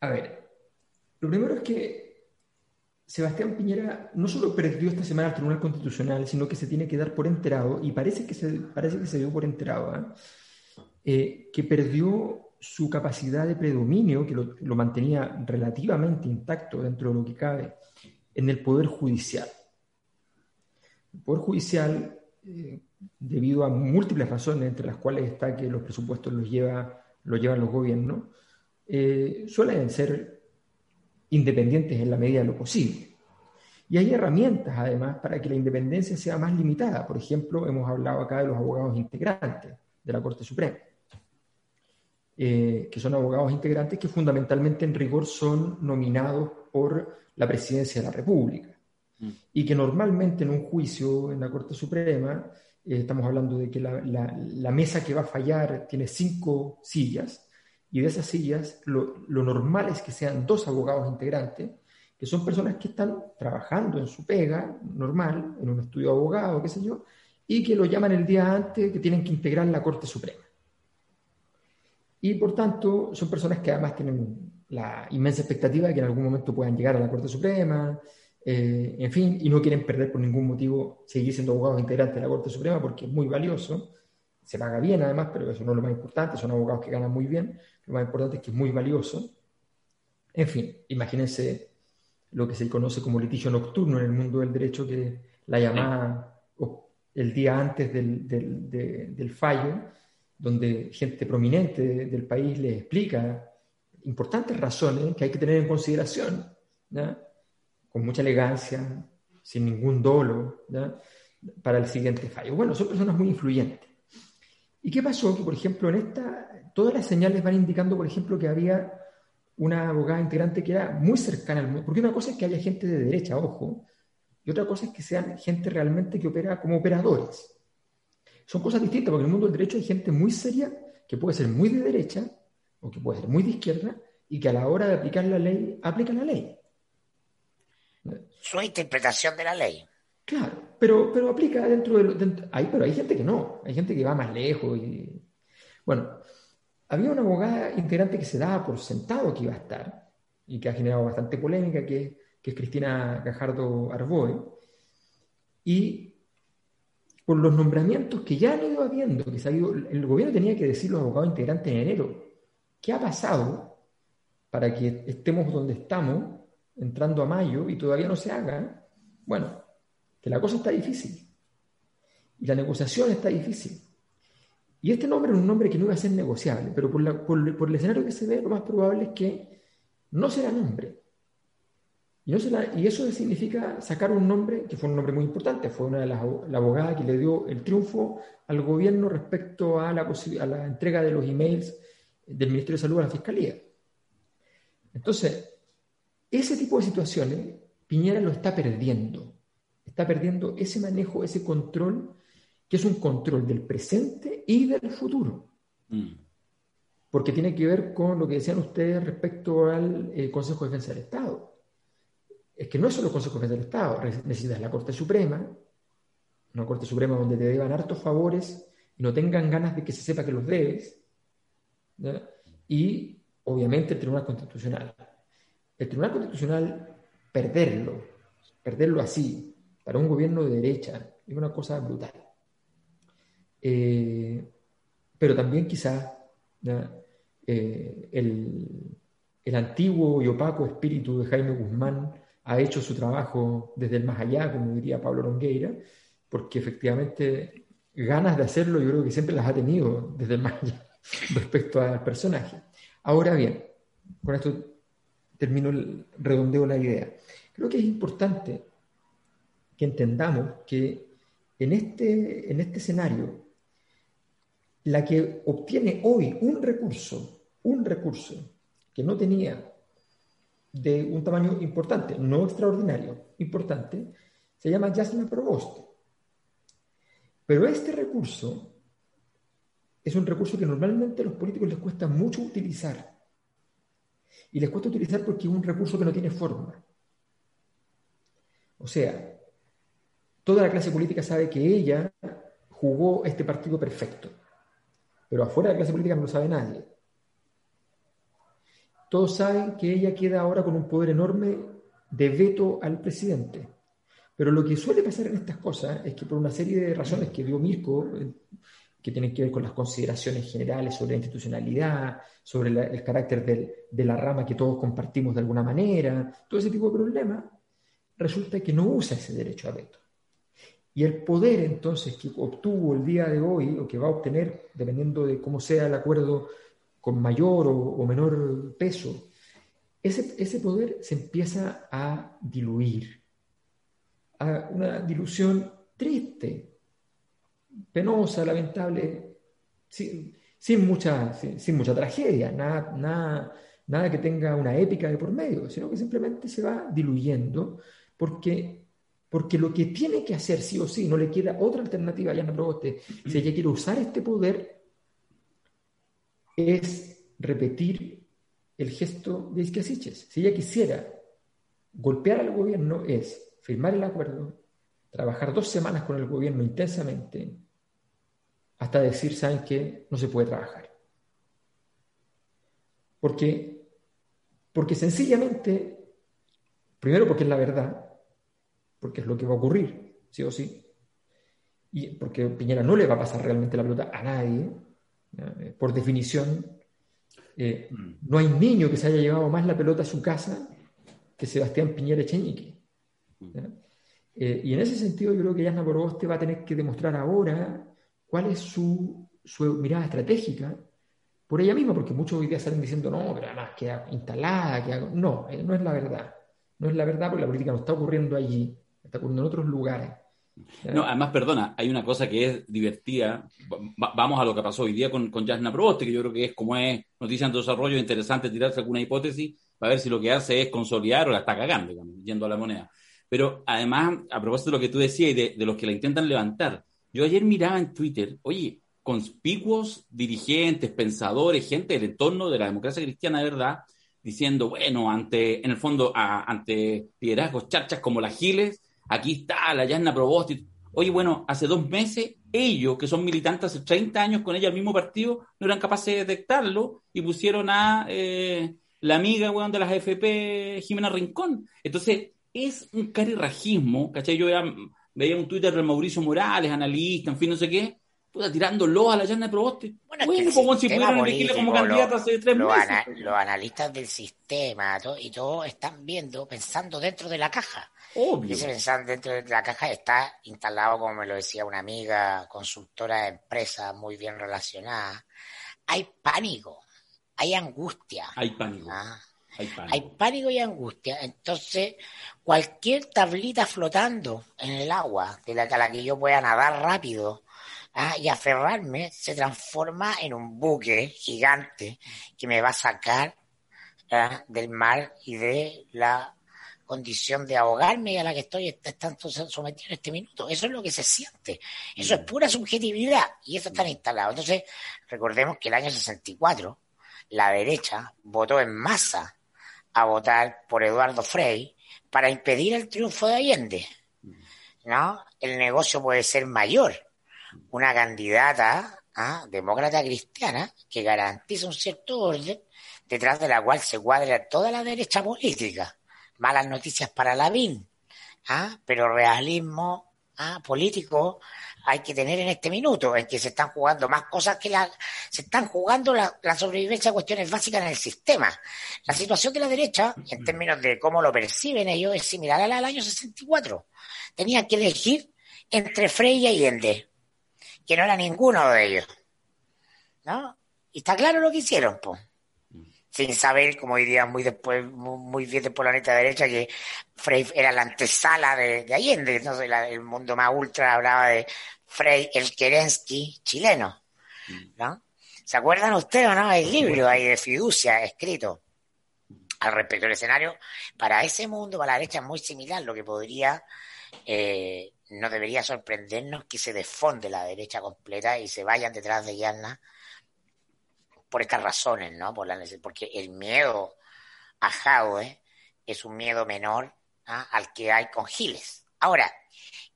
a ver, lo primero es que Sebastián Piñera no solo perdió esta semana al Tribunal Constitucional, sino que se tiene que dar por enterado, y parece que se, parece que se dio por enterado, ¿eh? Eh, que perdió su capacidad de predominio, que lo, mantenía relativamente intacto dentro de lo que cabe, en el Poder Judicial. El Poder Judicial, eh, debido a múltiples razones, entre las cuales está que los presupuestos los, lleva, los llevan los gobiernos, eh, suelen ser independientes en la medida de lo posible. Y hay herramientas, además, para que la independencia sea más limitada. Por ejemplo, hemos hablado acá de los abogados integrantes de la Corte Suprema. Eh, que son abogados integrantes que fundamentalmente en rigor son nominados por la presidencia de la República. Mm. Y que normalmente en un juicio en la Corte Suprema, eh, estamos hablando de que la, mesa que va a fallar tiene cinco sillas, Y de esas sillas, lo, normal es que sean dos abogados integrantes, que son personas que están trabajando en su pega normal, en un estudio de abogado, qué sé yo, y que lo llaman el día antes, que tienen que integrar la Corte Suprema. Y por tanto, son personas que además tienen la inmensa expectativa de que en algún momento puedan llegar a la Corte Suprema, eh, en fin, y no quieren perder por ningún motivo seguir siendo abogados integrantes de la Corte Suprema porque es muy valioso, se paga bien además, pero eso no es lo más importante, son abogados que ganan muy bien, lo más importante es que es muy valioso. En fin, imagínense lo que se conoce como litigio nocturno en el mundo del derecho, que la llamada el día antes del, del, fallo, donde gente prominente del país le explica importantes razones que hay que tener en consideración. con mucha elegancia, sin ningún dolo, para el siguiente fallo. Bueno, son personas muy influyentes. ¿Y qué pasó? Que, por ejemplo, en esta, todas las señales van indicando, por ejemplo, que había una abogada integrante que era muy cercana al mundo. Porque una cosa es que haya gente de derecha, ojo, y otra cosa es que sean gente realmente que opera como operadores. Son cosas distintas, porque en el mundo del derecho hay gente muy seria que puede ser muy de derecha o que puede ser muy de izquierda y que a la hora de aplicar la ley, aplica la ley su interpretación de la ley. Claro, pero, pero aplica dentro de, hay, pero hay gente que no, hay gente que va más lejos. Y, bueno, había una abogada integrante que se daba por sentado que iba a estar y que ha generado bastante polémica, que, que es Cristina Gajardo Arboe, y por los nombramientos que ya han ido habiendo, que se ha ido, el gobierno tenía que decir los abogados integrantes en enero, ¿qué ha pasado para que estemos donde estamos entrando a mayo y todavía no se haga, bueno, que la cosa está difícil. Y la negociación está difícil. Y este nombre es un nombre que no iba a ser negociable, pero por, por, el escenario que se ve, lo más probable es que no será nombre. Y, no y eso significa sacar un nombre, que fue un nombre muy importante, fue una de las la abogada que le dio el triunfo al gobierno respecto a la, a la entrega de los emails del Ministerio de Salud a la Fiscalía. Entonces, ese tipo de situaciones, Piñera lo está perdiendo. Está perdiendo ese manejo, ese control, que es un control del presente y del futuro. Mm. Porque tiene que ver con lo que decían ustedes respecto al eh, Consejo de Defensa del Estado. Es que no es solo Defensa del Estado, necesitas la Corte Suprema, una Corte Suprema donde te deban hartos favores y no tengan ganas de que se sepa que los debes, y obviamente el Tribunal Constitucional. El Tribunal Constitucional, perderlo, perderlo así, para un gobierno de derecha, es una cosa brutal. Eh, pero también quizá eh, el, el, antiguo y opaco espíritu de Jaime Guzmán ha hecho su trabajo desde el más allá, como diría Pablo Longueira, porque efectivamente ganas de hacerlo yo creo que siempre las ha tenido desde el más allá respecto al personaje. Ahora bien, con esto termino, redondeo la idea. Creo que es importante que entendamos que en este, en este escenario, la que obtiene hoy un recurso, un recurso que no tenía de un tamaño importante, no extraordinario, importante, se llama Jasna Provost. Pero este recurso es un recurso que normalmente a los políticos les cuesta mucho utilizar y les cuesta utilizar porque es un recurso que no tiene forma. O sea, toda la clase política sabe que ella jugó este partido perfecto, pero afuera de la clase política no lo sabe nadie. Todos saben que ella queda ahora con un poder enorme de veto al presidente. Pero lo que suele pasar en estas cosas es que por una serie de razones que dio Mirko, que tienen que ver con las consideraciones generales sobre la institucionalidad, sobre el carácter de la rama que todos compartimos de alguna manera, todo ese tipo de problemas, resulta que no usa ese derecho a veto. Y el poder entonces que obtuvo el día de hoy, o que va a obtener, dependiendo de cómo sea el acuerdo, con mayor o, menor peso, ese, ese poder se empieza a diluir, una dilución triste, penosa, lamentable, sin, mucha, sin, mucha tragedia, nada, nada, nada que tenga una épica de por medio, sino que simplemente se va diluyendo porque, porque lo que tiene que hacer sí o sí, no le queda otra alternativa a Yana Proboste, si ella quiere usar este poder, es repetir el gesto de Isquia Si ella quisiera golpear al gobierno es firmar el acuerdo, trabajar dos semanas con el gobierno intensamente, hasta decir, ¿saben qué? No se puede trabajar. Porque, porque sencillamente, primero porque es la verdad, porque es lo que va a ocurrir, sí o sí, y porque Piñera no le va a pasar realmente la pelota a nadie, por definición, eh, mm. no hay niño que se haya llevado más la pelota a su casa que Sebastián Piñera Echeñique. Mm. Eh, y en ese sentido yo creo que Yasna Boroboste va a tener que demostrar ahora cuál es su, su, mirada estratégica por ella misma, porque muchos hoy día salen diciendo, no, pero además queda instalada, que no, eh, no es la verdad. No es la verdad porque la política no está ocurriendo allí, está ocurriendo en otros lugares. No, además, perdona, hay una cosa que es divertida. vamos a lo que pasó hoy día con, con Jasna Proboste, que yo creo que es como es noticia en desarrollo, interesante tirarse alguna hipótesis para ver si lo que hace es consolidar o la está cagando, yendo a la moneda. Pero además, a propósito de lo que tú decías y de, los que la intentan levantar, yo ayer miraba en Twitter, oye, conspicuos dirigentes, pensadores, gente del entorno de la democracia cristiana, ¿verdad? Diciendo, bueno, ante, en el fondo, ante liderazgos charchas como las Giles, aquí está la Yasna Proboste. Oye, bueno, hace dos meses ellos, que son militantes hace 30 años con ella al mismo partido, no eran capaces de detectarlo y pusieron a eh, la amiga de las AFP, Jimena Rincón. Entonces, es un carirrajismo, ¿cachai? Yo veía un Twitter de Mauricio Morales, analista, en fin, no sé qué, puta, tirándolo a la llana de Proboste. Bueno, bueno como si pudieran elegirle como candidato hace tres meses. los analistas del sistema y todos están viendo, pensando dentro de la caja. Obvio. Pensar dentro de la caja está instalado, como me lo decía una amiga, consultora de empresa muy bien relacionada. Hay pánico, hay angustia. Hay pánico. ¿ah? Hay pánico. Hay pánico y angustia. Entonces, cualquier tablita flotando en el agua de la, a la que yo pueda nadar rápido ¿ah? y aferrarme se transforma en un buque gigante que me va a sacar ¿ah? del mar y de la condición de ahogarme a la que estoy tanto sometido en este minuto. Eso es lo que se siente. Eso es mm. pura subjetividad y eso está instalado. Entonces, recordemos que el año 64 la derecha votó en masa a votar por Eduardo Frei para impedir el triunfo de Allende. ¿No? El negocio puede ser mayor. Una candidata ¿ah? demócrata cristiana que garantiza un cierto orden detrás de la cual se cuadra toda la derecha política malas noticias para la BIN, ¿ah? pero realismo ¿ah? político hay que tener en este minuto, en que se están jugando más cosas que la, se están jugando la, sobrevivencia a cuestiones básicas en el sistema. La situación de la derecha, en términos de cómo lo perciben ellos, es similar a la del año 64. Tenían que elegir entre Frey y Allende, que no era ninguno de ellos. ¿No? Y está claro lo que hicieron, pues sin saber, como diría muy después, muy, bien después la neta derecha, que Frey era la antesala de, Allende, entonces el mundo más ultra hablaba de Frey el Kerensky chileno, ¿no? ¿Se acuerdan ustedes o no? Hay libro ahí de fiducia escrito al respecto del escenario. Para ese mundo, para la derecha, es muy similar, lo que podría, eh, no debería sorprendernos que se desfonde la derecha completa y se vayan detrás de Yanna por estas razones, ¿no? Por la, porque el miedo a Jadwe es un miedo menor ¿ah? al que hay con Giles. Ahora,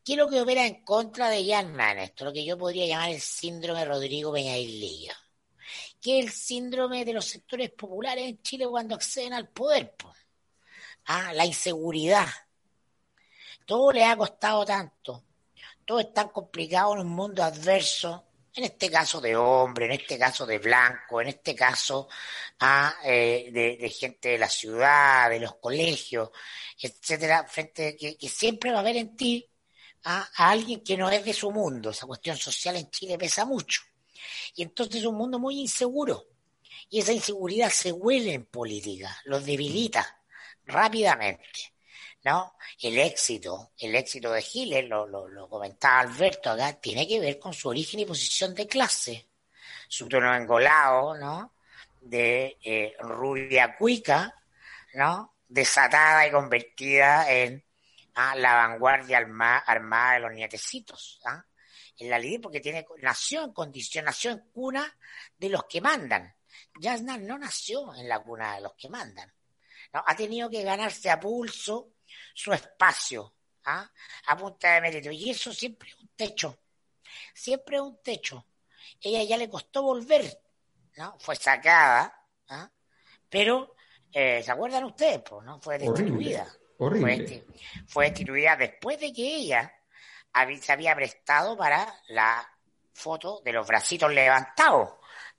¿qué es lo que opera en contra de Yanna en esto? Lo que yo podría llamar el síndrome Rodrigo Peñaililla. ¿Qué es el síndrome de los sectores populares en Chile cuando acceden al poder? ¿Ah? La inseguridad. Todo le ha costado tanto. Todo es tan complicado en un mundo adverso en este caso de hombre, en este caso de blanco, en este caso ah, eh, de, gente de la ciudad, de los colegios, etcétera, frente que, que siempre va a haber en ti a, alguien que no es de su mundo. Esa cuestión social en Chile pesa mucho. Y entonces es un mundo muy inseguro. Y esa inseguridad se huele en política, los debilita rápidamente. ¿No? El éxito, el éxito de Giles, lo, lo, comentaba Alberto acá, tiene que ver con su origen y posición de clase. Su tono engolado, ¿no? De eh, rubia cuica, ¿no? Desatada y convertida en ¿ah? la vanguardia armada de los nietecitos, ¿ah? En la ley porque tiene, nació en condición, nació en cuna de los que mandan. Yasna no nació en la cuna de los que mandan. ¿no? Ha tenido que ganarse a pulso su espacio, ¿ah? a punta de mérito. Y eso siempre es un techo. Siempre es un techo. Ella ya le costó volver, ¿no? Fue sacada, ¿ah? pero eh, ¿se acuerdan ustedes? Pues, ¿no? Fue destituida. Horrible. Fue, destituida después de que ella se había prestado para la foto de los bracitos levantados.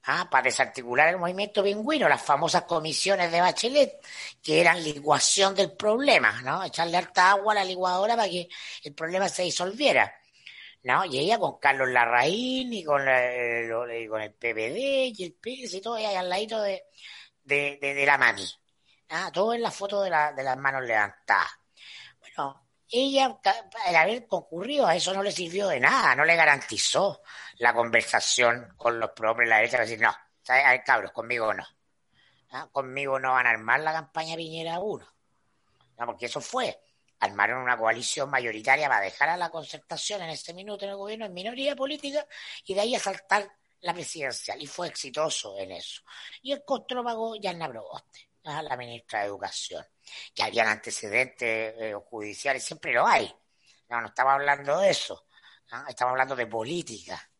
¿Ah? para desarticular el movimiento pingüino, las famosas comisiones de Bachelet, que eran licuación del problema, ¿no? Echarle harta agua a la licuadora para que el problema se disolviera. ¿no? Y ella con Carlos Larraín y con, con el PPD y el PS y todo, ahí al ladito de, de, de, la mami. ¿ah? Todo en la foto de, la, de las manos levantadas. Bueno, ella, el haber concurrido a eso no le sirvió de nada, no le garantizó la conversación con los propios la derecha, decir, no, ¿sabes? cabros, conmigo no. ¿Ah? Conmigo no van a armar la campaña Piñera 1. ¿No? Porque eso fue. Armaron una coalición mayoritaria para dejar a la concertación en este minuto en el gobierno en minoría política y de ahí a saltar la presidencial. Y fue exitoso en eso. Y el costo lo pagó Yanna la ministra de Educación que habían antecedentes eh, judiciales, siempre lo hay. No, no estamos hablando de eso, estamos hablando de política.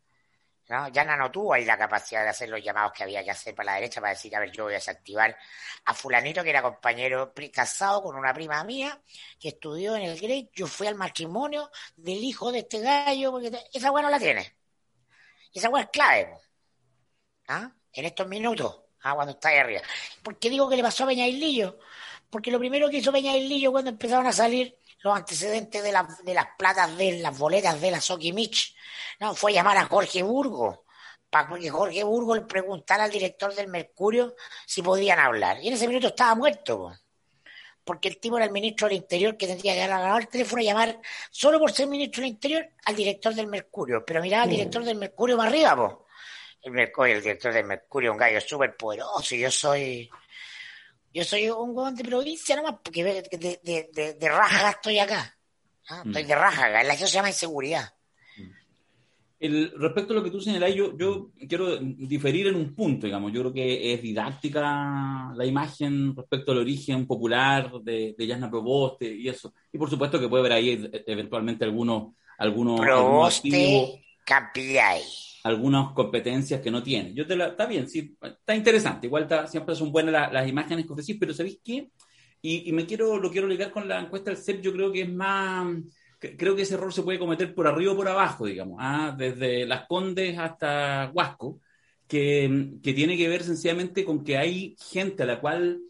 ¿No? Yana no tuvo ahí la capacidad de hacer los llamados que había que hacer para la derecha para decir, a ver, yo voy a desactivar a fulanito que era compañero casado con una prima mía que estudió en el Great, yo fui al matrimonio del hijo de este gallo, porque esa weá no la tiene. Esa weá es clave, ¿ah? En estos minutos, ¿ah? cuando está ahí arriba. ¿Por qué digo que le pasó a Peña Islillo? porque lo primero que hizo Peña Lillo cuando empezaron a salir los antecedentes de, de las platas de las boletas de la Sokimich, no, fue llamar a Jorge Burgo, para que Jorge Burgo le preguntara al director del Mercurio si podían hablar. Y en ese minuto estaba muerto, porque el tipo era el ministro del Interior que tendría que agarrar el teléfono y llamar, solo por ser ministro del Interior, al director del Mercurio. Pero miraba al director del Mercurio para arriba, po. El, Mercurio, el director del Mercurio, un gallo súper poderoso, y yo soy yo soy un huevón de provincia nomás, porque de, de, de, de raja estoy acá. ¿ah? Estoy mm. de raja, la eso se llama inseguridad. El, respecto a lo que tú señalás, yo, yo quiero diferir en un punto, digamos. Yo creo que es didáctica la imagen respecto al origen popular de, de Yasna Proboste y eso. Y por supuesto que puede haber ahí eventualmente algunos. algunos Proboste algunas competencias que no tiene. Yo te la, está bien, sí, está interesante. Igual siempre son buenas las imágenes que ofrecís, pero ¿sabéis qué? Y, me quiero, lo quiero ligar con la encuesta del CEP, yo creo que es más, creo que ese error se puede cometer por arriba o por abajo, digamos, ¿ah? desde Las Condes hasta Huasco, que, que tiene que ver sencillamente con que hay gente a la cual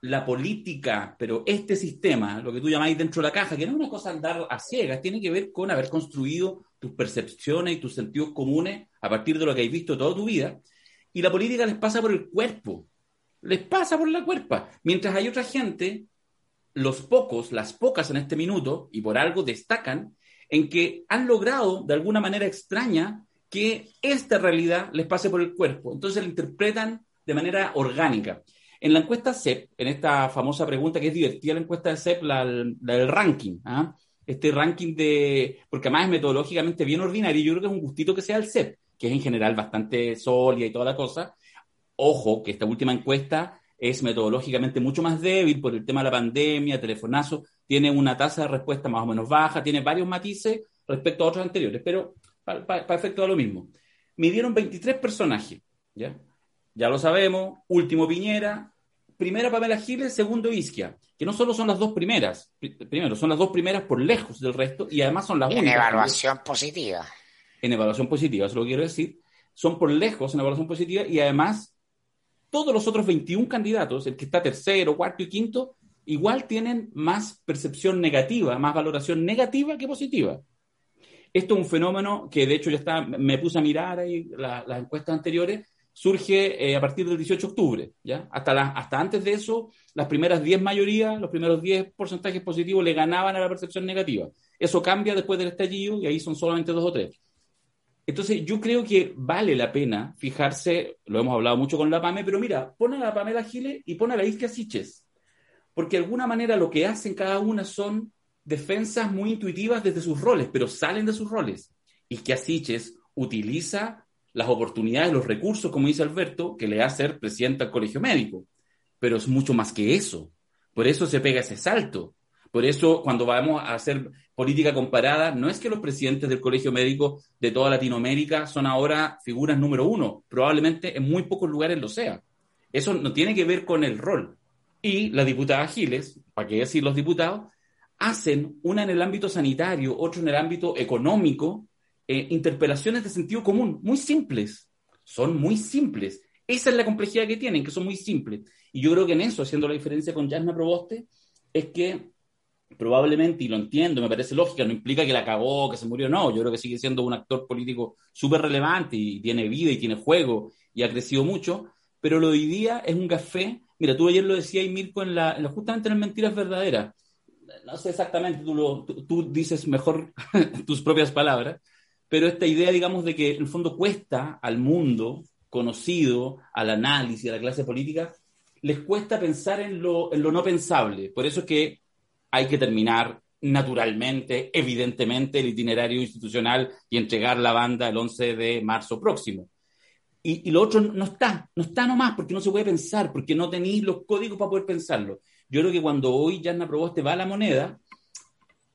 la política, pero este sistema, lo que tú llamáis dentro de la caja, que no es una cosa andar a ciegas, tiene que ver con haber construido tus percepciones y tus sentidos comunes a partir de lo que has visto toda tu vida. Y la política les pasa por el cuerpo, les pasa por la cuerpa. Mientras hay otra gente, los pocos, las pocas en este minuto, y por algo destacan, en que han logrado de alguna manera extraña que esta realidad les pase por el cuerpo. Entonces la interpretan de manera orgánica. En la encuesta CEP, en esta famosa pregunta que es divertida, la encuesta de CEP, la, del ranking, ¿ah? Este ranking de, porque además es metodológicamente bien ordinario, y yo creo que es un gustito que sea el CEP, que es en general bastante sólida y toda la cosa. Ojo, que esta última encuesta es metodológicamente mucho más débil por el tema de la pandemia, telefonazo, tiene una tasa de respuesta más o menos baja, tiene varios matices respecto a otros anteriores, pero para efecto de lo mismo. Midieron 23 personajes, ¿ya? Ya lo sabemos, último Piñera, primera Pamela Giles, segundo Isquia, que no solo son las dos primeras, primero, son las dos primeras por lejos del resto y además son las únicas. En evaluación positiva. En evaluación positiva, eso lo quiero decir. Son por lejos en evaluación positiva y además todos los otros 21 candidatos, el que está tercero, cuarto y quinto, igual tienen más percepción negativa, más valoración negativa que positiva. Esto es un fenómeno que de hecho ya está, me puse a mirar ahí las encuestas anteriores surge eh, a partir del 18 de octubre. ¿ya? Hasta, hasta antes de eso, las primeras 10 mayorías, los primeros 10 porcentajes positivos le ganaban a la percepción negativa. Eso cambia después del estallido y ahí son solamente dos o tres. Entonces, yo creo que vale la pena fijarse, lo hemos hablado mucho con la PAME, pero mira, pone a la Pamela Giles y pone a la Isquia Siches, porque de alguna manera lo que hacen cada una son defensas muy intuitivas desde sus roles, pero salen de sus roles. Isquia Siches utiliza las oportunidades, los recursos, como dice Alberto, que le da ser presidente del colegio médico. Pero es mucho más que eso. Por eso se pega ese salto. Por eso, cuando vamos a hacer política comparada, no es que los presidentes del colegio médico de toda Latinoamérica son ahora figuras número uno. Probablemente en muy pocos lugares lo sea. Eso no tiene que ver con el rol. Y la diputada Giles, para qué decir los diputados, hacen una en el ámbito sanitario, otra en el ámbito económico, eh, interpelaciones de sentido común, muy simples. Son muy simples. Esa es la complejidad que tienen, que son muy simples. Y yo creo que en eso, haciendo la diferencia con Jasna Proboste, es que probablemente, y lo entiendo, me parece lógica, no implica que la cagó, que se murió, no, yo creo que sigue siendo un actor político súper relevante y tiene vida y tiene juego y ha crecido mucho, pero lo de hoy día es un café, mira, tú ayer lo decías, Mirko, en la, justamente en las mentiras verdaderas, no sé exactamente, tú, lo, tú, dices mejor tus propias palabras, pero esta idea, digamos, de que en el fondo cuesta al mundo conocido, al análisis, a la clase política, les cuesta pensar en lo, no pensable. Por eso es que hay que terminar naturalmente, evidentemente, el itinerario institucional y entregar la banda el 11 de marzo próximo. Y, lo otro no está, no está nomás, porque no se puede pensar, porque no tenéis los códigos para poder pensarlo. Yo creo que cuando hoy Yarna Proboste va a la moneda,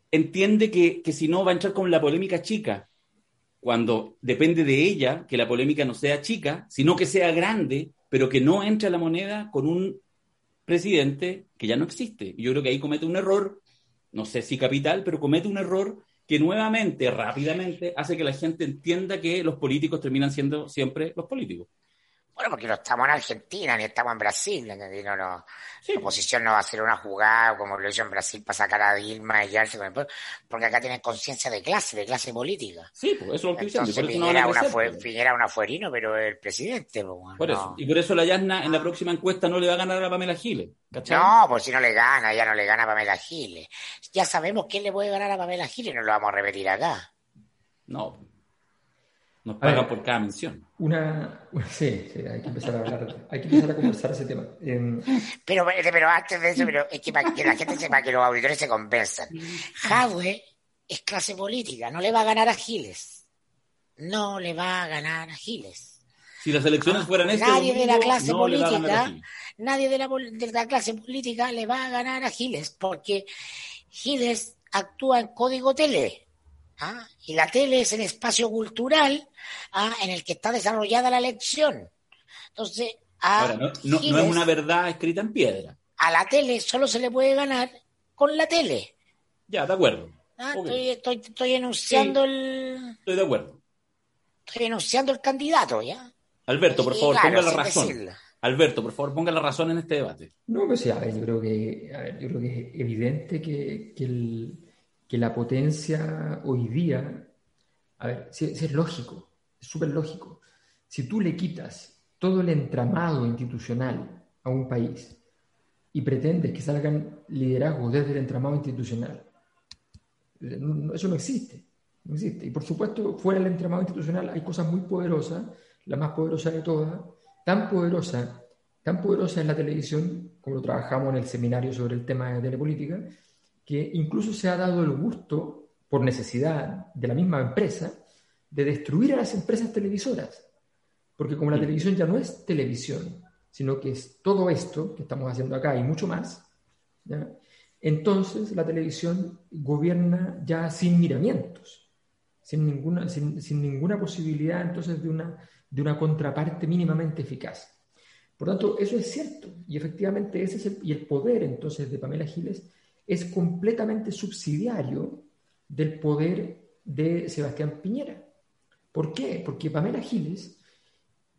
entiende que, que si no va a entrar con la polémica chica, cuando depende de ella que la polémica no sea chica, sino que sea grande, pero que no entre a la moneda con un presidente que ya no existe. Yo creo que ahí comete un error, no sé si capital, pero comete un error que nuevamente, rápidamente, hace que la gente entienda que los políticos terminan siendo siempre los políticos. Bueno, porque no estamos en Argentina ni estamos en Brasil. No, no, La oposición no va a hacer una jugada como lo hizo en Brasil para sacar a Dilma y quedarse con el pueblo, porque acá tienen conciencia de clase, de clase política. Sí, pues eso es lo que Entonces. Piñera, una fue, Piñera un afuerino, pero el presidente. Pues, por eso. Y por eso la Yasna en la próxima encuesta no le va a ganar a Pamela Giles. No, pues si no le gana, ya no le gana a Pamela Giles. Ya sabemos quién le puede ganar a Pamela Giles, no lo vamos a repetir acá. No, nos pagan por cada mención. Una, sí, sí, hay que empezar a hablar, hay que empezar a conversar ese tema. Em, pero, pero antes de eso, pero es que para que la gente sepa que los auditores se conversan. Jadwe es clase política, no le va a ganar a Giles. No le va a ganar a Giles. Si las elecciones ah, fueran este nadie de la clase política, nadie de la, de la clase política le va a ganar a Giles, porque Giles actúa en código tele. ¿Ah? Y la tele es el espacio cultural ¿ah? en el que está desarrollada la elección. Entonces, no, es una verdad escrita en piedra. A la tele solo se le puede ganar con la tele. Ya, de acuerdo. ¿Ah? Estoy, estoy, enunciando el. Estoy de acuerdo. Estoy enunciando el candidato, ¿ya? Alberto, por favor, ponga la razón. Alberto, por favor, ponga la razón en este debate. No, pues sí, a ver, yo creo que, yo creo que es evidente que, que el, que la potencia hoy día, a ver, si, es lógico, es súper lógico. Si tú le quitas todo el entramado institucional a un país y pretendes que salgan liderazgos desde el entramado institucional, eso no existe, no existe. Y por supuesto, fuera del entramado institucional hay cosas muy poderosas, la más poderosa de todas, tan poderosa, tan poderosa en la televisión, como lo trabajamos en el seminario sobre el tema de telepolítica, que incluso se ha dado el gusto, por necesidad de la misma empresa, de destruir a las empresas televisoras. Porque como la televisión ya no es televisión, sino que es todo esto que estamos haciendo acá y mucho más, entonces la televisión gobierna ya sin miramientos, sin ninguna, sin, ninguna posibilidad entonces de una, de una contraparte mínimamente eficaz. Por tanto, eso es cierto. Y efectivamente ese es el, y el poder entonces de Pamela Giles es completamente subsidiario del poder de Sebastián Piñera. ¿Por qué? Porque Pamela Giles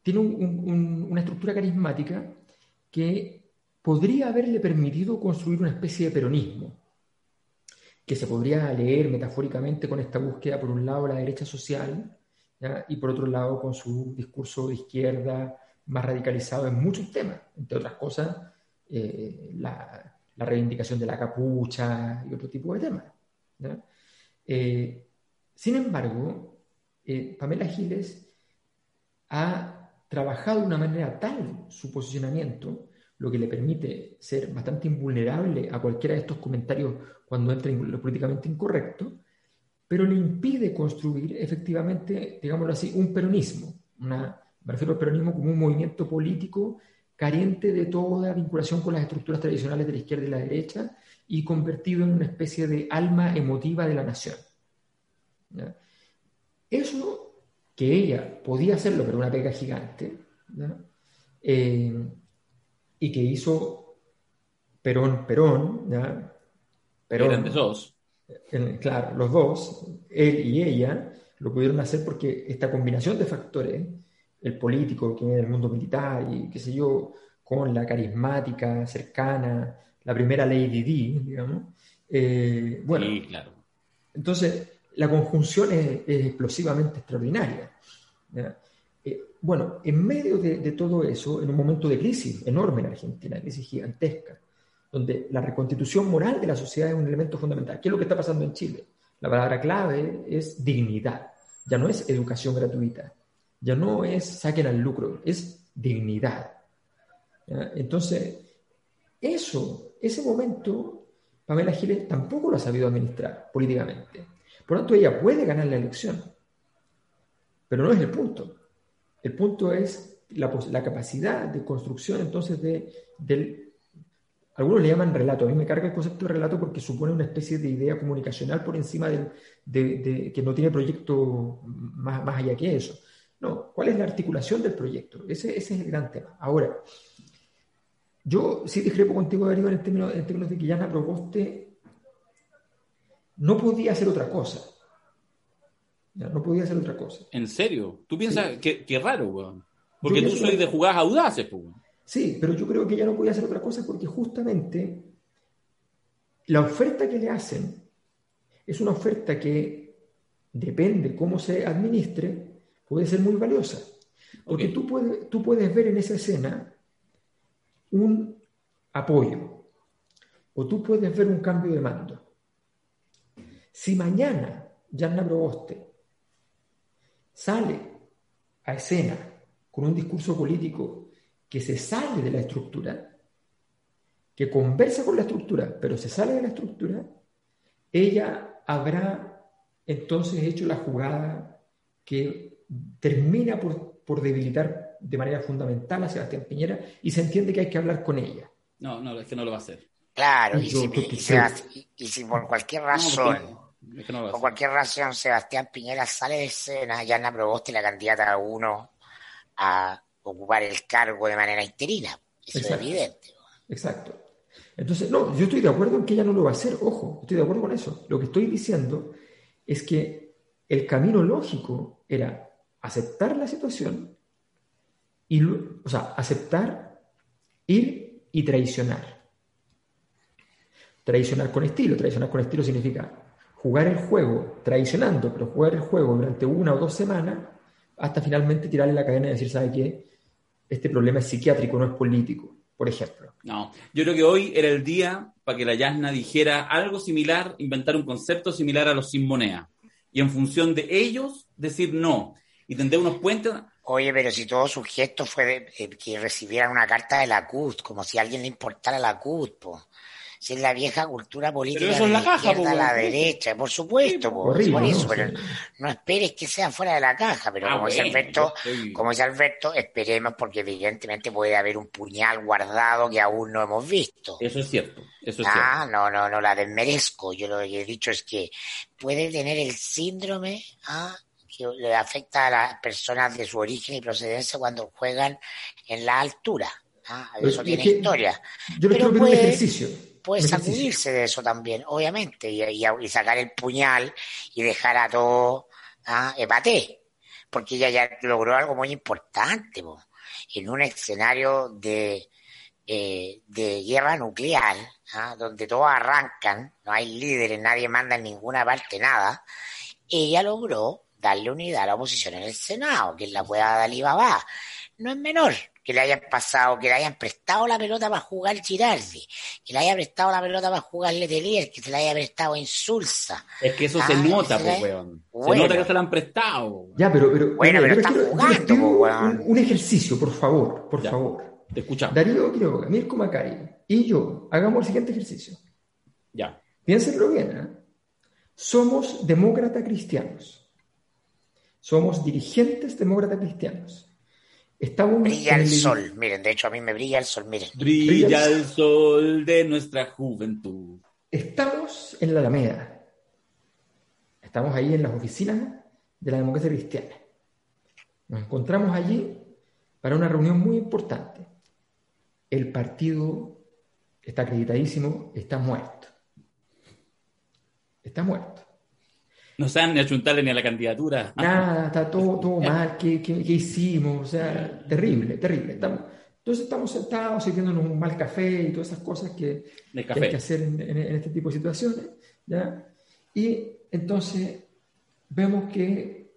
tiene una estructura carismática que podría haberle permitido construir una especie de peronismo, que se podría leer metafóricamente con esta búsqueda, por un lado, la derecha social, y por otro lado, con su discurso de izquierda más radicalizado en muchos temas, entre otras cosas, eh, la, la reivindicación de la capucha y otro tipo de temas. Eh, sin embargo, eh, Pamela Giles ha trabajado de una manera tal su posicionamiento, lo que le permite ser bastante invulnerable a cualquiera de estos comentarios cuando entra en lo políticamente incorrecto, pero le impide construir efectivamente, digámoslo así, un peronismo. Una, me refiero al peronismo como un movimiento político carente de toda vinculación con las estructuras tradicionales de la izquierda y la derecha y convertido en una especie de alma emotiva de la nación. Eso que ella podía hacerlo, pero una pega gigante, eh, y que hizo Perón, Perón, ¿ya? Perón. Eran de dos. claro, los dos, él y ella, lo pudieron hacer porque esta combinación de factores, el político que viene del mundo militar y qué sé yo, con la carismática, cercana, la primera Lady D, digamos. Eh, bueno, sí, claro. Entonces, la conjunción es, explosivamente extraordinaria. Eh, bueno, en medio de, de, todo eso, en un momento de crisis enorme en Argentina, crisis gigantesca, donde la reconstitución moral de la sociedad es un elemento fundamental. ¿Qué es lo que está pasando en Chile? La palabra clave es dignidad. Ya no es educación gratuita, ya no es saquen al lucro, es dignidad. Entonces, eso, ese momento, Pamela Giles tampoco lo ha sabido administrar políticamente. Por lo tanto, ella puede ganar la elección, pero no es el punto. El punto es la, capacidad de construcción entonces de, del... Algunos le llaman relato, a mí me carga el concepto de relato porque supone una especie de idea comunicacional por encima de, de, que no tiene proyecto más, más allá que eso. No, ¿cuál es la articulación del proyecto? Ese, ese es el gran tema. Ahora, yo sí discrepo contigo, Darío, en, términos, en términos de que Yana Proboste no podía hacer otra cosa. no podía hacer otra cosa. ¿En serio? ¿Tú piensas que, raro, weón? Porque tú soy de jugadas audaces, pues. Sí, pero yo creo que ella no podía hacer otra cosa porque justamente la oferta que le hacen es una oferta que depende cómo se administre, puede ser muy valiosa. Porque tú, puedes, tú puedes ver en esa escena un apoyo o tú puedes ver un cambio de mando. Si mañana Yanna Proboste sale a escena con un discurso político que se sale de la estructura, que conversa con la estructura, pero se sale de la estructura, ella habrá entonces hecho la jugada que termina por, por debilitar de manera fundamental a Sebastián Piñera y se entiende que hay que hablar con ella. No, no, es que no lo va a hacer. Claro, y, si, por cualquier razón, por cualquier razón Sebastián Piñera sale de escena, ya Ana Proboste la candidata a uno a ocupar el cargo de manera interina. Eso es evidente. Exacto. Entonces, no, yo estoy de acuerdo en que ella no lo va a hacer, ojo, estoy de acuerdo con eso. Lo que estoy diciendo es que el camino lógico era aceptar la situación y, o sea, aceptar, ir y traicionar. Traicionar con estilo. Traicionar con estilo significa jugar el juego traicionando, pero jugar el juego durante una o dos semanas hasta finalmente tirarle la cadena y decir, ¿sabe qué? Este problema es psiquiátrico, no es político, por ejemplo. No, yo creo que hoy era el día para que la Yasna dijera algo similar, inventar un concepto similar a los sin moneda. Y en función de ellos, decir no. Y tendré unos puentes Oye, pero si todo su gesto fue eh, que recibieran una carta de la CUT, como si a alguien le importara la CUT, po. Si es la vieja cultura política de la, caja, a la derecha, por supuesto, por eso, pero no esperes que sea fuera de la caja, pero ah, como dice Alberto, como dice Alberto, esperemos porque evidentemente puede haber un puñal guardado que aún no hemos visto. Eso es cierto, eso es ah, no, no, no la desmerezco. Yo lo que he dicho es que puede tener el síndrome, ah, que le afecta a las personas de su origen y procedencia cuando juegan en la altura. ¿ah? Eso tiene historia. Yo Pero puede, ejercicio. Puede sacudirse de eso también, obviamente, y, sacar el puñal y dejar a todo ¿ah? porque ella ya logró algo muy importante en un escenario de, eh, de guerra nuclear, ¿ah? donde todos arrancan, no hay líderes, nadie manda en ninguna parte nada. Ella logró darle unidad a la oposición en el Senado, que es la pueda de Alibaba. No es menor que le hayan pasado, que le hayan prestado la pelota para jugar Girardi, que le haya prestado la pelota para jugar Letelier, que se la haya prestado Insulsa. Es que eso se ah, nota, pues, weón. Se nota que se la han prestado. Ya, pero, pero, bueno, pero está jugando, weón. Un, ejercicio, por favor, por favor. Te escuchamos. Darío Quiroga, Mirko Macari y yo, hagamos el siguiente ejercicio. Ya. Piénsenlo bien, ¿eh? Somos demócratas cristianos somos dirigentes demócratas cristianos. Estamos brilla el, sol, miren, de hecho a mí me brilla el sol, miren. Brilla, el sol de nuestra juventud. Estamos en la Alameda. Estamos ahí en las oficinas de la democracia cristiana. Nos encontramos allí para una reunión muy importante. El partido está acreditadísimo, está muerto. Está muerto. No saben ni achuntarle ni a la candidatura. Nada, está todo, todo mal. ¿Qué, qué, hicimos? O sea, terrible, terrible. Estamos, entonces estamos sentados sirviéndonos un mal café y todas esas cosas que, hay que hacer en, este tipo de situaciones. ¿ya? Y entonces vemos que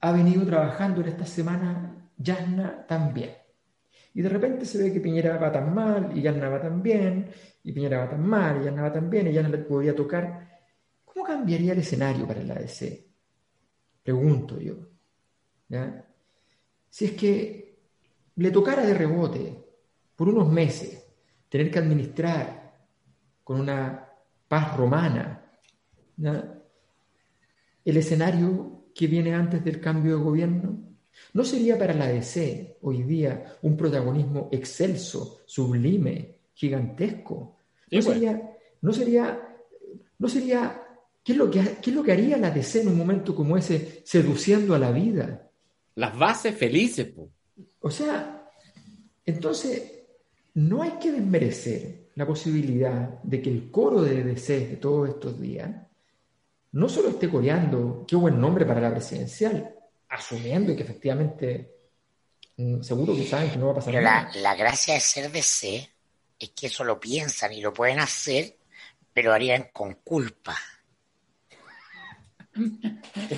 ha venido trabajando en esta semana Yasna también. Y de repente se ve que Piñera va tan mal y Yasna va tan bien, y Piñera va tan mal y Yasna va tan bien, y Yasna le podía tocar ¿Cómo cambiaría el escenario para el ADC? Pregunto yo. Si es que le tocara de rebote por unos meses tener que administrar con una paz romana el escenario que viene antes del cambio de gobierno, ¿no sería para la ADC hoy día un protagonismo excelso, sublime, gigantesco? ¿No, sería, no, sería, ¿No sería ¿Qué es, lo que, es lo que haría la DC en un momento como ese, seduciendo a la vida? Las bases felices, po. O sea, entonces, no hay que desmerecer la posibilidad de que el coro de DC de todos estos días no solo esté coreando qué buen nombre para la presidencial, asumiendo que efectivamente mm, seguro que saben que no va a pasar nada. La, la gracia de ser DC es que eso lo piensan y lo pueden hacer, pero harían con culpa.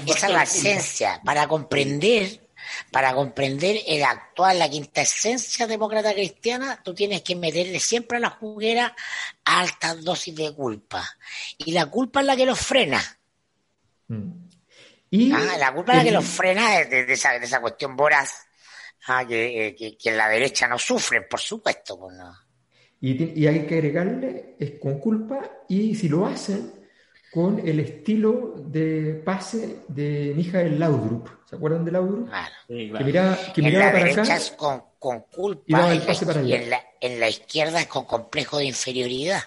Esa es la esencia. Para comprender, para comprender el actual, la quinta esencia demócrata cristiana, tú tienes que meterle siempre a la juguera altas dosis de culpa. Y la culpa es la que los frena. Mm. ¿Y ah, la culpa es la que los frena de, esa, cuestión voraz ah, eh, que, en la derecha no sufren, por supuesto. Pues y, y, hay que agregarle es con culpa y si lo hacen con el estilo de pase de Mijael Laudrup. ¿Se acuerdan de Laudrup? Claro. Que miraba, que miraba para acá. Es con, con culpa y, daba el pase para allá. En, la, en, la, izquierda es con complejo de inferioridad.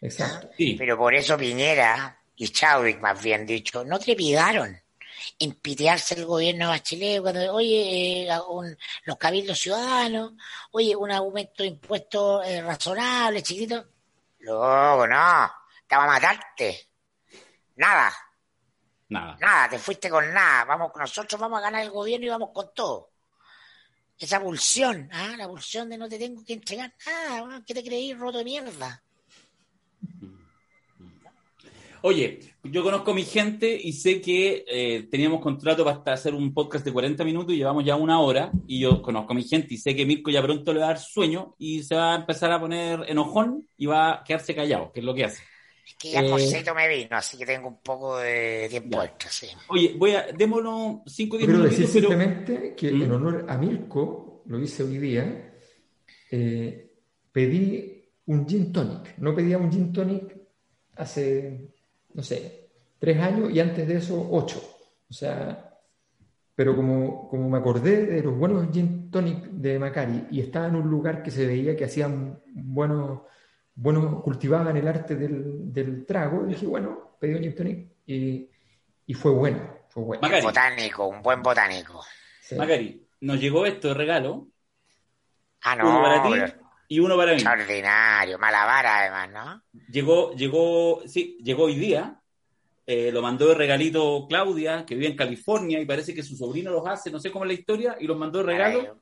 Exacto. Pero por eso Piñera y Chadwick, más bien dicho, no trepidaron en pitearse el gobierno de Bachelet cuando, oye, eh, los cabildos ciudadanos, oye, un aumento de impuestos eh, razonable, chiquito. Luego, no te va a matarte. Nada. Nada. Nada, te fuiste con nada. Vamos, nosotros vamos a ganar el gobierno y vamos con todo. Esa pulsión, ¿ah? la pulsión de no te tengo que entregar nada, ¿qué te creí roto de mierda? Oye, yo conozco a mi gente y sé que eh, teníamos contrato para hacer un podcast de 40 minutos y llevamos ya una hora. Y yo conozco a mi gente y sé que Mirko ya pronto le va a dar sueño y se va a empezar a poner enojón y va a quedarse callado, que es lo que hace. Es que ya eh, me vino, así que tengo un poco de tiempo extra, sí. Oye, voy a, démonos 5 o 10 minutos. Quiero decir simplemente que en ¿Mm? honor a Mirko, lo hice hoy día, eh, pedí un gin tonic. No pedía un gin tonic hace, no sé, tres años y antes de eso ocho. O sea, pero como, como me acordé de los buenos gin tonic de Macari y estaba en un lugar que se veía que hacían buenos bueno, cultivaban el arte del, del trago, y dije, bueno, pedí un gin y, y, fue bueno, fue bueno. Un botánico, un buen botánico. Macari, nos llegó esto de regalo. Ah, no. Uno para ti y uno para mí. Extraordinario, malavara además, ¿no? Llegó, llegó, sí, llegó hoy día. Eh, lo mandó de regalito Claudia, que vive en California, y parece que su sobrino los hace, no sé cómo es la historia, y los mandó de regalo.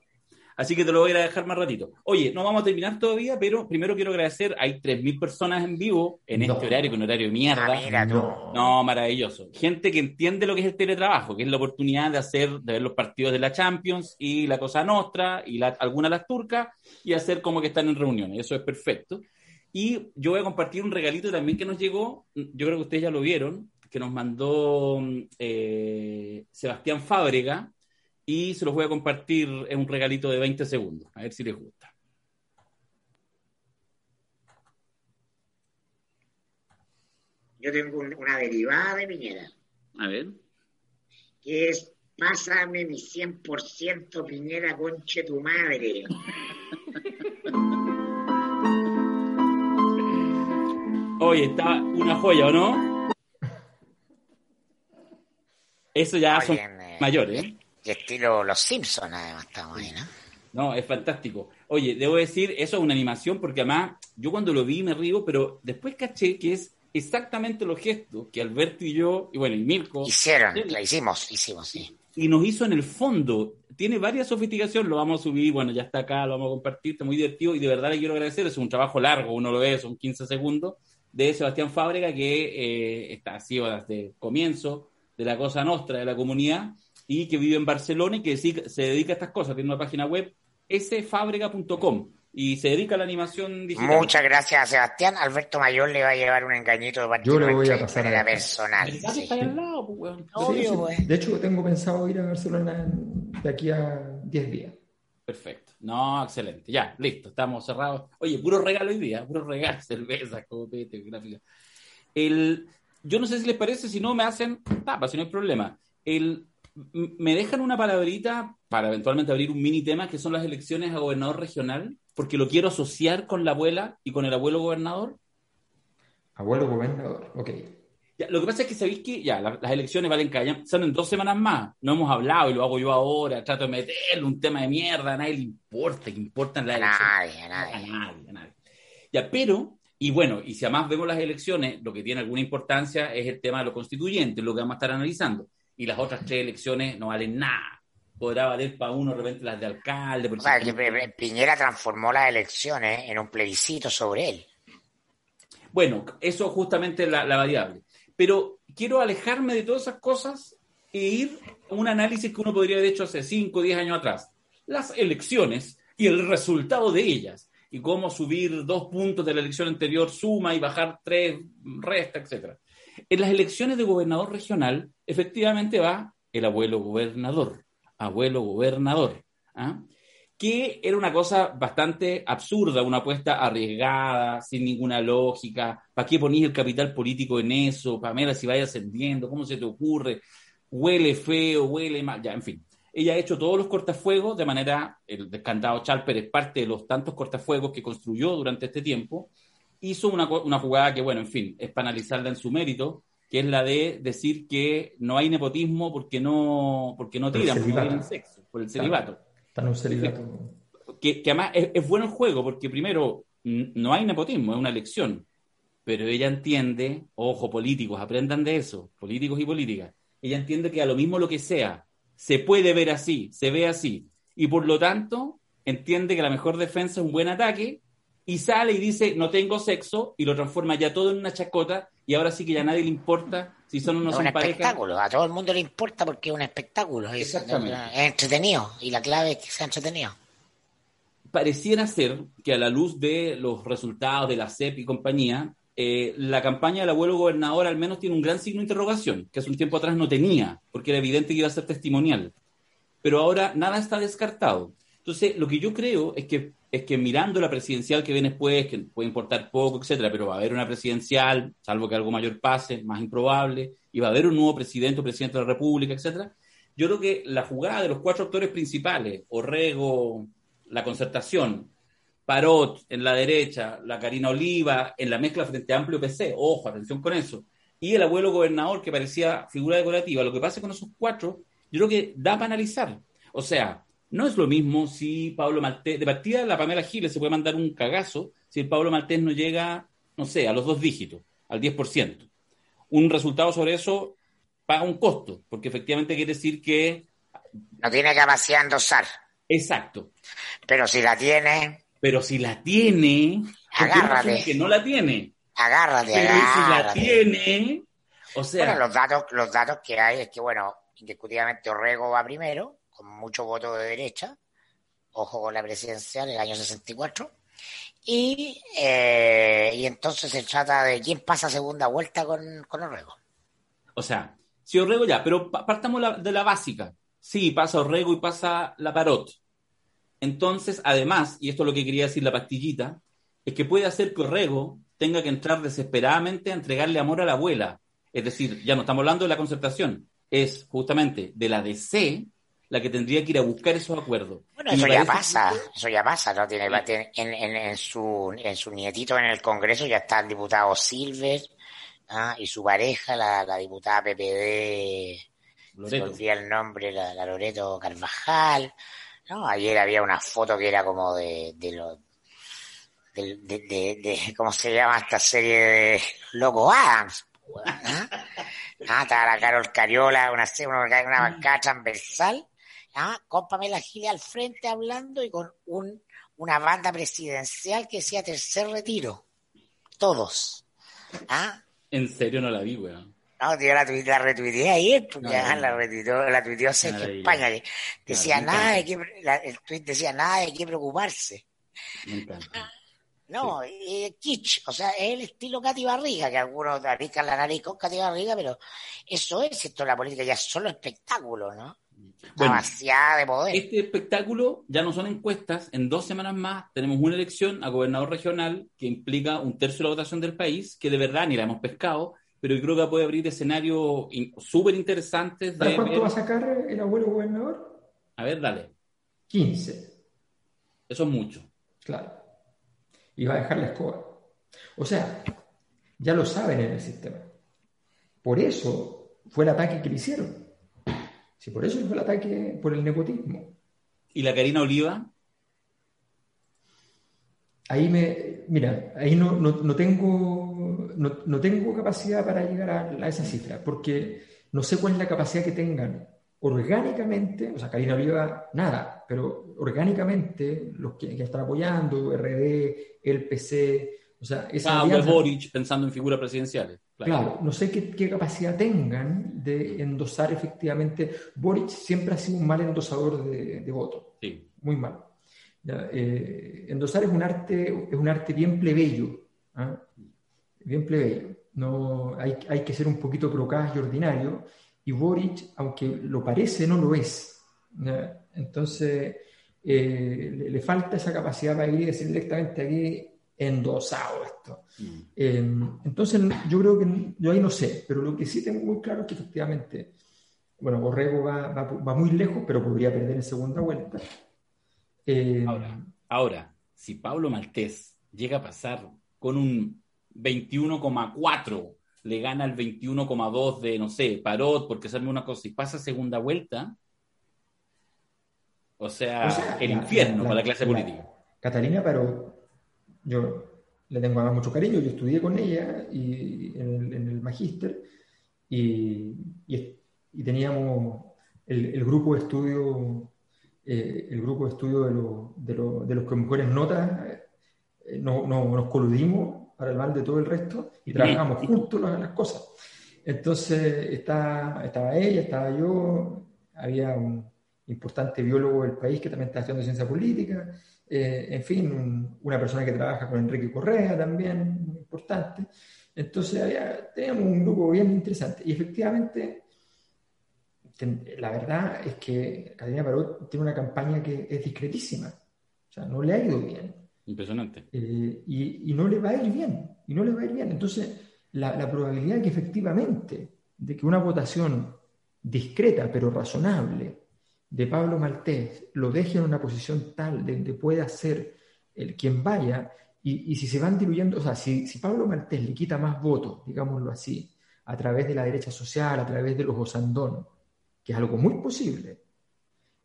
Así que te lo voy a dejar más ratito. Oye, no vamos a terminar todavía, pero primero quiero agradecer, hay 3.000 personas en vivo en este horario, que un horario de mierda. Ah, no. maravilloso. Gente que entiende lo que es el teletrabajo, que es la oportunidad de hacer, de ver los partidos de la Champions y la Cosa Nostra y la, algunas las turcas y hacer como que están en reuniones. Eso es perfecto. Y yo voy a compartir un regalito también que nos llegó, yo creo que ustedes ya lo vieron, que nos mandó eh, Sebastián Fábrega, y se los voy a compartir en un regalito de 20 segundos, a ver si les gusta. Yo tengo una derivada de Piñera. A ver. que es Pásame mi 100% Piñera conche tu madre. Oye, está una joya, ¿o no? Eso ya son mayores. ¿eh? Y estilo Los Simpsons, además, estamos ahí, ¿no? No, es fantástico. Oye, debo decir, eso es una animación porque además yo cuando lo vi me río, pero después caché que es exactamente los gestos que Alberto y yo, y bueno, y Mirko... Hicieron, la hicimos, hicimos, sí. Y nos hizo en el fondo. Tiene varias sofisticaciones, lo vamos a subir, bueno, ya está acá, lo vamos a compartir, está muy divertido y de verdad le quiero agradecer, es un trabajo largo, uno lo ve, son 15 segundos, de Sebastián Fábrega, que eh, está así desde el comienzo de la cosa nostra de la comunidad y que vive en Barcelona y que se dedica a estas cosas. Tiene una página web sfabrega.com y se dedica a la animación digital. Muchas gracias a Sebastián. Alberto Mayor le va a llevar un engañito de Yo le voy a pasar a la personal. de hecho, tengo pensado ir a Barcelona de aquí a 10 días. Perfecto. No, excelente. Ya, listo, estamos cerrados. Oye, puro regalo hoy día, puro regalo, cerveza, copete, gráfica. El, yo no sé si les parece, si no me hacen tapa, si no hay problema. El, me dejan una palabrita para eventualmente abrir un mini tema que son las elecciones a gobernador regional, porque lo quiero asociar con la abuela y con el abuelo gobernador. Abuelo gobernador, ok. lo que pasa es que sabéis que ya las elecciones valen cada son en dos semanas más. No hemos hablado y lo hago yo ahora. Trato de meterle un tema de mierda, a nadie le importa, que importan las elecciones. Nadie, a nadie. A nadie, a nadie. Ya, pero, y bueno, y si además vemos las elecciones, lo que tiene alguna importancia es el tema de los constituyentes, lo que vamos a estar analizando y las otras tres elecciones no valen nada. Podrá valer para uno de repente las de alcalde. Por Piñera transformó las elecciones en un plebiscito sobre él. Bueno, eso justamente es la, la variable. Pero quiero alejarme de todas esas cosas e ir a un análisis que uno podría haber hecho hace 5 o 10 años atrás. Las elecciones y el resultado de ellas. Y cómo subir dos puntos de la elección anterior suma y bajar tres resta, etcétera. En las elecciones de gobernador regional, efectivamente va el abuelo gobernador, abuelo gobernador, ¿ah? que era una cosa bastante absurda, una apuesta arriesgada, sin ninguna lógica. ¿Para qué ponís el capital político en eso? Pamela, si vaya ascendiendo, ¿cómo se te ocurre? Huele feo, huele mal, ya, en fin. Ella ha hecho todos los cortafuegos de manera, el descantado Chalper es parte de los tantos cortafuegos que construyó durante este tiempo, hizo una, una jugada que, bueno, en fin, es para analizarla en su mérito, que es la de decir que no hay nepotismo porque no, porque no tiran, porque no tienen sexo, por el celibato. Están un celibato. Que, que además es, bueno el juego, porque primero, no hay nepotismo, es una elección. Pero ella entiende, ojo, políticos, aprendan de eso, políticos y políticas. Ella entiende que a lo mismo lo que sea, se puede ver así, se ve así. Y por lo tanto, entiende que la mejor defensa es un buen ataque y sale y dice, no tengo sexo, y lo transforma ya todo en una chacota, y ahora sí que ya a nadie le importa si son o no es son un espectáculo, a todo el mundo le importa porque es un espectáculo, es, entretenido, y la clave es que sea entretenido. Pareciera ser que a la luz de los resultados de la CEP y compañía, eh, la campaña del abuelo gobernador al menos tiene un gran signo de interrogación, que hace un tiempo atrás no tenía, porque era evidente que iba a ser testimonial. Pero ahora nada está descartado. Entonces, lo que yo creo es que es que mirando la presidencial que viene después, que puede importar poco, etcétera, pero va a haber una presidencial, salvo que algo mayor pase, más improbable, y va a haber un nuevo presidente o presidente de la República, etcétera. Yo creo que la jugada de los cuatro actores principales, Orrego, la concertación, Parot en la derecha, la Karina Oliva en la mezcla frente a Amplio PC, ojo, atención con eso, y el abuelo gobernador que parecía figura decorativa, lo que pasa con esos cuatro, yo creo que da para analizar. O sea, no es lo mismo si Pablo Maltés, de partida la Pamela Giles se puede mandar un cagazo si el Pablo Maltés no llega, no sé, a los dos dígitos, al 10%. Un resultado sobre eso paga un costo, porque efectivamente quiere decir que... No tiene capacidad de endosar. Exacto. Pero si la tiene... Pero si la tiene... Agárrate. Que no la tiene. Agárrate, Pero si la tiene... O sea... Bueno, los datos, los datos que hay es que, bueno, indiscutiblemente Orrego va primero, con mucho voto de derecha, ojo con la presidencial, el año 64, y, eh, y entonces se trata de quién pasa segunda vuelta con, con Orrego. O sea, si Orrego ya, pero partamos de la básica. Sí, pasa Orrego y pasa la Parot. Entonces, además, y esto es lo que quería decir la pastillita, es que puede hacer que Orrego tenga que entrar desesperadamente a entregarle amor a la abuela. Es decir, ya no estamos hablando de la concertación, es justamente de la DC la que tendría que ir a buscar esos acuerdos. Bueno, eso ya pasa, eso ya pasa, ¿no? Tiene, en, en, en, su, en su nietito en el Congreso ya está el diputado Silver ¿ah? y su pareja, la, la diputada PPD, Loreto. se el nombre, la, la, Loreto Carvajal, ¿no? Ayer había una foto que era como de, de los de, de, de, ¿cómo se llama esta serie de Loco Adams? ¿ah? ah, estaba la Carol Cariola, una, una, una bancada transversal, ¿ah? con Pamela Gile al frente hablando y con un, una banda presidencial que decía tercer retiro. Todos. ¿Ah? En serio no la vi, weón. No, tío, la, la retuiteé ayer, no, la retuiteó, la tuiteó Sergio España, que decía nada de que, la, el tweet decía nada de qué preocuparse. Me encanta. No, sí. eh, kitsch, o sea, es el estilo Katy Barriga, que algunos arriesgan la nariz con Katy Barriga, pero eso es, esto la política ya es solo espectáculo, ¿no? Bueno, Demasiada de poder. Este espectáculo ya no son encuestas, en dos semanas más tenemos una elección a gobernador regional que implica un tercio de la votación del país, que de verdad ni la hemos pescado, pero yo creo que puede abrir escenarios súper interesantes. ¿Para cuánto va a sacar el abuelo gobernador? A ver, dale. 15. Eso es mucho. Claro y va a dejar la escoba. O sea, ya lo saben en el sistema. Por eso fue el ataque que le hicieron. Si por eso fue el ataque por el nepotismo. ¿Y la Karina Oliva? Ahí me, mira, ahí no, no, tengo, no, no, tengo capacidad para llegar a, a, esa cifra, porque no sé cuál es la capacidad que tengan orgánicamente, o sea, Karina Oliva, nada, pero orgánicamente, los que, que están apoyando, RD, el PC, o sea, esa ah, alianza, Boric pensando en figuras presidenciales. Claro, claro no sé qué, qué, capacidad tengan de endosar efectivamente. Boric siempre ha sido un mal endosador de, de votos, sí. muy mal. Eh, endosar es un arte, es un arte bien plebeyo, ¿eh? bien plebeyo. No, hay, hay que ser un poquito procaz y ordinario y Boric, aunque lo parece, no lo es. Entonces, eh, le, le, falta esa capacidad para ir y decir directamente aquí endosado esto. Mm. Eh, entonces, yo creo que yo ahí no sé, pero lo que sí tengo muy claro es que efectivamente, bueno, Borrego va, va, va muy lejos, pero podría perder en segunda vuelta. Eh, ahora, ahora, si Pablo Maltés llega a pasar con un 21,4 le gana el 21,2 de, no sé, Parot, porque sabe una cosa, y pasa segunda vuelta, o sea, o sea el infierno la, para la clase la, política. Catalina Parot, yo le tengo además mucho cariño, yo estudié con ella y en el, en el magíster y, y, y, teníamos el, el, grupo de estudio, eh, el grupo de estudio de, lo, de, lo, de los que mejores notas, eh, no, no, nos coludimos para el mal de todo el resto y trabajamos juntos las, las cosas. Entonces está, estaba ella, estaba yo, había un importante biólogo del país que también está haciendo ciencia política, eh, en fin, un, una persona que trabaja con Enrique Correa también, muy importante. Entonces había, teníamos un grupo bien interesante y efectivamente la verdad es que Catalina Parot tiene una campaña que es discretísima, o sea, no le ha ido bien. Impresionante. Eh, y, y, no le va a ir bien, y no le va a ir bien. Entonces, la, la probabilidad que efectivamente de que una votación discreta pero razonable de Pablo Maltés lo deje en una posición tal de que pueda ser el quien vaya, y, y, si se van diluyendo, o sea, si, si Pablo Maltés le quita más votos, digámoslo así, a través de la derecha social, a través de los Osandón, que es algo muy posible,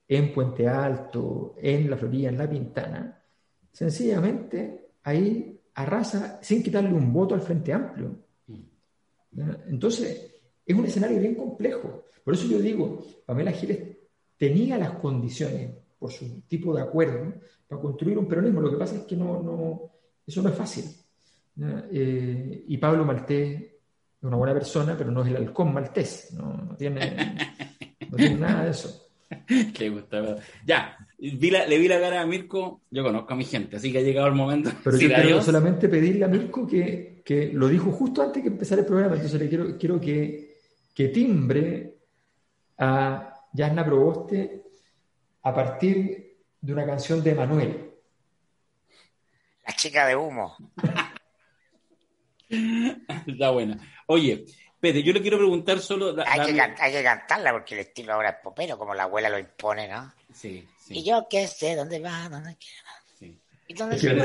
en Puente Alto, en La Florida, en La Pintana, sencillamente ahí arrasa sin quitarle un voto al Frente Amplio. Entonces, es un escenario bien complejo. Por eso yo digo, Pamela Giles tenía las condiciones, por su tipo de acuerdo, para construir un peronismo. Lo que pasa es que no, no, eso no es fácil. Eh, y Pablo Maltés es una buena persona, pero no es el halcón maltés. No, no tiene, no tiene nada de eso. Le gustaba. Ya, vi la, le vi la cara a Mirko, yo conozco a mi gente, así que ha llegado el momento. Pero yo quiero adiós. solamente pedirle a Mirko que, que, lo dijo justo antes que empezara el programa, entonces le quiero, quiero que, que timbre a Yasna Proboste a partir de una canción de Manuel. La chica de humo. Está buena. Oye, Pete, yo le quiero preguntar solo. hay, que hay, que cantarla porque el estilo ahora es popero, como la abuela lo impone, ¿no? Sí, sí. Y yo qué sé, ¿dónde va? ¿Dónde queda? Sí. ¿Y dónde se va?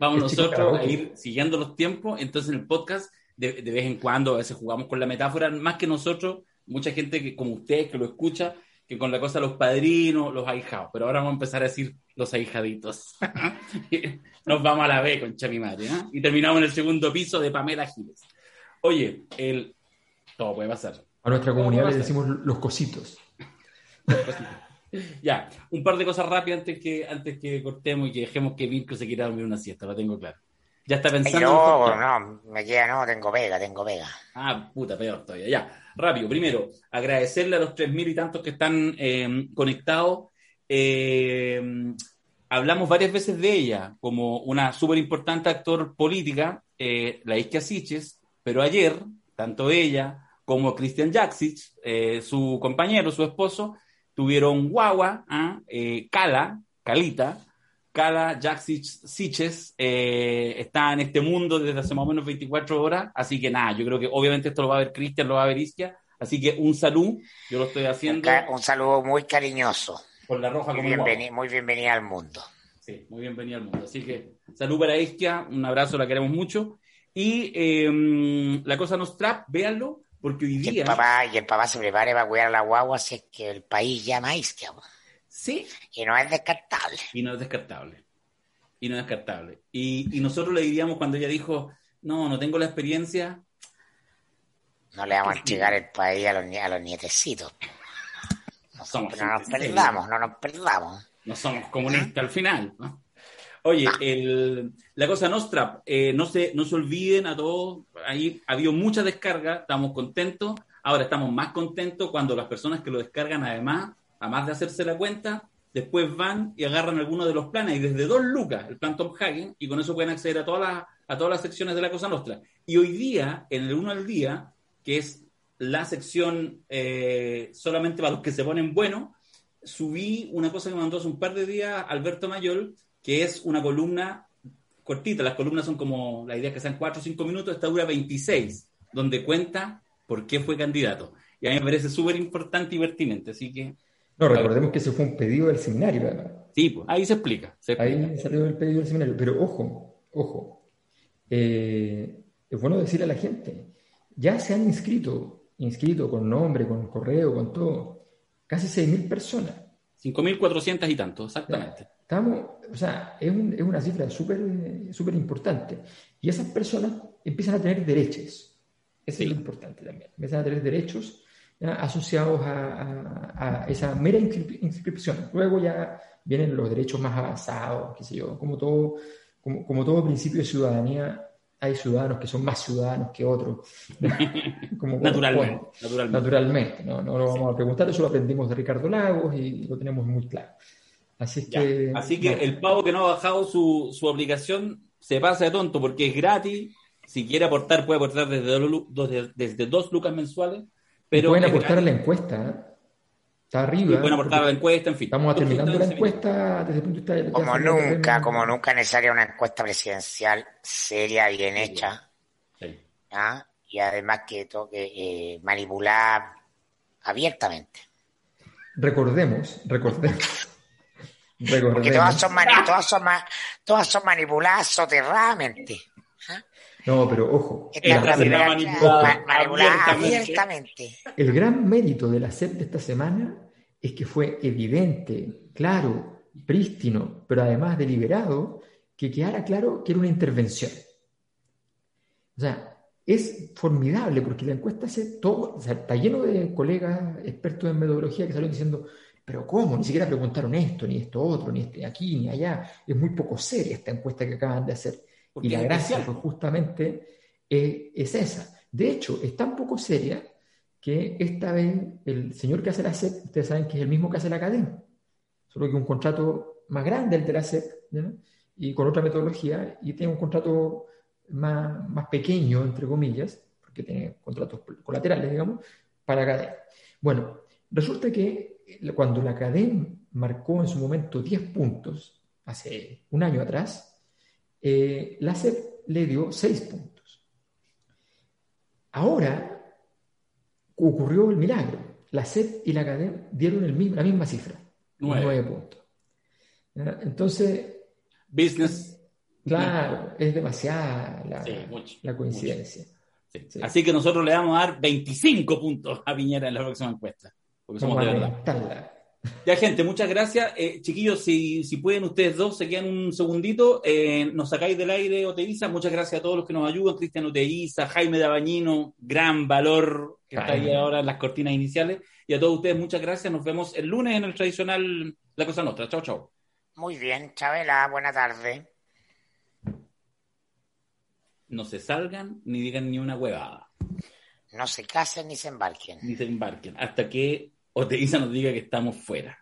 Vamos nosotros a ir siguiendo los tiempos. Entonces, en el podcast, de, de, vez en cuando, a veces jugamos con la metáfora, más que nosotros, mucha gente que, como ustedes que lo escucha, que con la cosa los padrinos, los ahijados. Pero ahora vamos a empezar a decir los ahijaditos. Nos vamos a la B con Chami Madre. ¿eh? Y terminamos en el segundo piso de Pamela Giles. Oye, el... todo puede pasar. A nuestra comunidad le decimos los cositos. ya, un par de cosas rápidas antes que, antes que cortemos y que dejemos que Virko se quiera dormir una siesta, lo tengo claro. Ya está pensando. No, no, me queda, no, tengo vega, tengo vega. Ah, puta, peor todavía. Ya, rápido. Primero, agradecerle a los tres mil y tantos que están eh, conectados. Eh, hablamos varias veces de ella como una súper importante actor política, eh, la Isquia Siches, pero ayer, tanto ella como Christian Jaksic, su compañero, su esposo, tuvieron guagua, ¿ah? Cala, Calita, cada Jack Siches eh, está en este mundo desde hace más o menos 24 horas, así que nada, yo creo que obviamente esto lo va a ver Cristian, lo va a ver Isquia, así que un saludo, yo lo estoy haciendo. Un, saludo muy cariñoso. Por la roja muy, bienvenido, muy bienvenida al mundo. Sí, muy bienvenida al mundo. Así que salud para Isquia, un abrazo, la queremos mucho. Y em, la cosa nos trap, véanlo, porque hoy día. Y el papá, y el papá se prepare para cuidar a la guagua, así es que el país llama a Isquia. Sí. Y no es descartable. Y no es descartable. Y no es descartable. Y, y nosotros le diríamos cuando ella dijo, no, no tengo la experiencia. No le vamos a llegar el país a los, a los nietecitos. No, somos no nos perdamos, no nos perdamos. No somos comunistas al final. Oye, el, la cosa Nostra, eh, no, se, no se olviden a todos, ahí ha habido mucha descarga, estamos contentos. Ahora estamos más contentos cuando las personas que lo descargan además además de hacerse la cuenta, después van y agarran alguno de los planes y desde dos lucas el plan Tom Hagen y con eso pueden acceder a todas las, a todas las secciones de la Cosa Nostra. Y hoy día, en el uno al día, que es la sección eh, solamente para los que se ponen buenos, subí una cosa que me mandó hace un par de días Alberto Mayol, que es una columna cortita, las columnas son como, la idea es que sean 4 o 5 minutos, esta dura 26, donde cuenta por qué fue candidato. Y a mí me parece súper importante y pertinente, así que no, recordemos que ese fue un pedido del seminario, Sí, pues, ahí se explica, Ahí salió el pedido del seminario. Pero ojo, ojo. Eh, es bueno decirle a la gente, ya se han inscrito, inscrito con nombre, con correo, con todo, casi 6.000 personas. 5.400 y tanto, exactamente. estamos, o sea, es, es una cifra súper súper importante. Y esas personas empiezan a tener derechos. Eso es lo importante también. Empiezan a tener derechos asociados a, esa mera inscripción. Luego ya vienen los derechos más avanzados, qué sé yo, como todo, como, todo principio de ciudadanía, hay ciudadanos que son más ciudadanos que otros. naturalmente, naturalmente. ¿no? no lo vamos a preguntar, eso lo aprendimos de Ricardo Lagos y lo tenemos muy claro. Así que, Así que el pavo que no ha bajado su, su aplicación se pasa de tonto porque es gratis. Si quiere aportar, puede aportar desde dos, desde dos lucas mensuales pueden aportar a la encuesta. ¿eh? Está arriba. pueden aportar a la encuesta, en fin. Estamos terminando la encuesta desde el punto de vista Como nunca, como nunca es necesaria una encuesta presidencial seria, bien hecha. ¿ah? Y además que toque eh, manipular abiertamente. Recordemos, recordemos. recordemos. Porque todas son, todas son, todas son manipuladas soterradamente. No, pero ojo. abiertamente. El gran mérito de la SEP de esta semana es que fue evidente, claro, prístino, pero además deliberado, que quedara claro que era una intervención. O sea, es formidable porque la encuesta se todo, está lleno de colegas expertos en metodología que salieron diciendo, pero ¿cómo? Ni siquiera preguntaron esto, ni esto otro, ni este aquí, ni allá. Es muy poco seria esta encuesta que acaban de hacer y la gracia pues, justamente es, esa. De hecho, es tan poco seria que esta vez el señor que hace la SEP, ustedes saben que es el mismo que hace la cadena, solo que un contrato más grande el de la SEP y con otra metodología y tiene un contrato más, más pequeño, entre comillas, porque tiene contratos colaterales, digamos, para cadena. Bueno, resulta que cuando la cadena marcó en su momento 10 puntos, hace un año atrás, eh, la SEP le dio seis puntos. Ahora ocurrió el milagro. La SEP y la CADEM dieron el mismo, la misma cifra, nueve, puntos. Entonces, business. Claro, es demasiada la, coincidencia. Así que nosotros le vamos a dar 25 puntos a Piñera en la próxima encuesta. Porque somos de verdad. Ya, gente, muchas gracias. Eh, chiquillos, si, si, pueden ustedes dos, se quedan un segundito, eh, nos sacáis del aire Oteiza. Muchas gracias a todos los que nos ayudan. Cristian Oteiza, Jaime Dabañino, gran valor que está ahí ahora en las cortinas iniciales. Y a todos ustedes, muchas gracias. Nos vemos el lunes en el tradicional La Cosa Nostra. Chao, chao. Muy bien, Chabela, buena tarde. No se salgan ni digan ni una huevada. No se casen ni se embarquen. Ni se embarquen. Hasta que Oteiza nos diga que estamos fuera.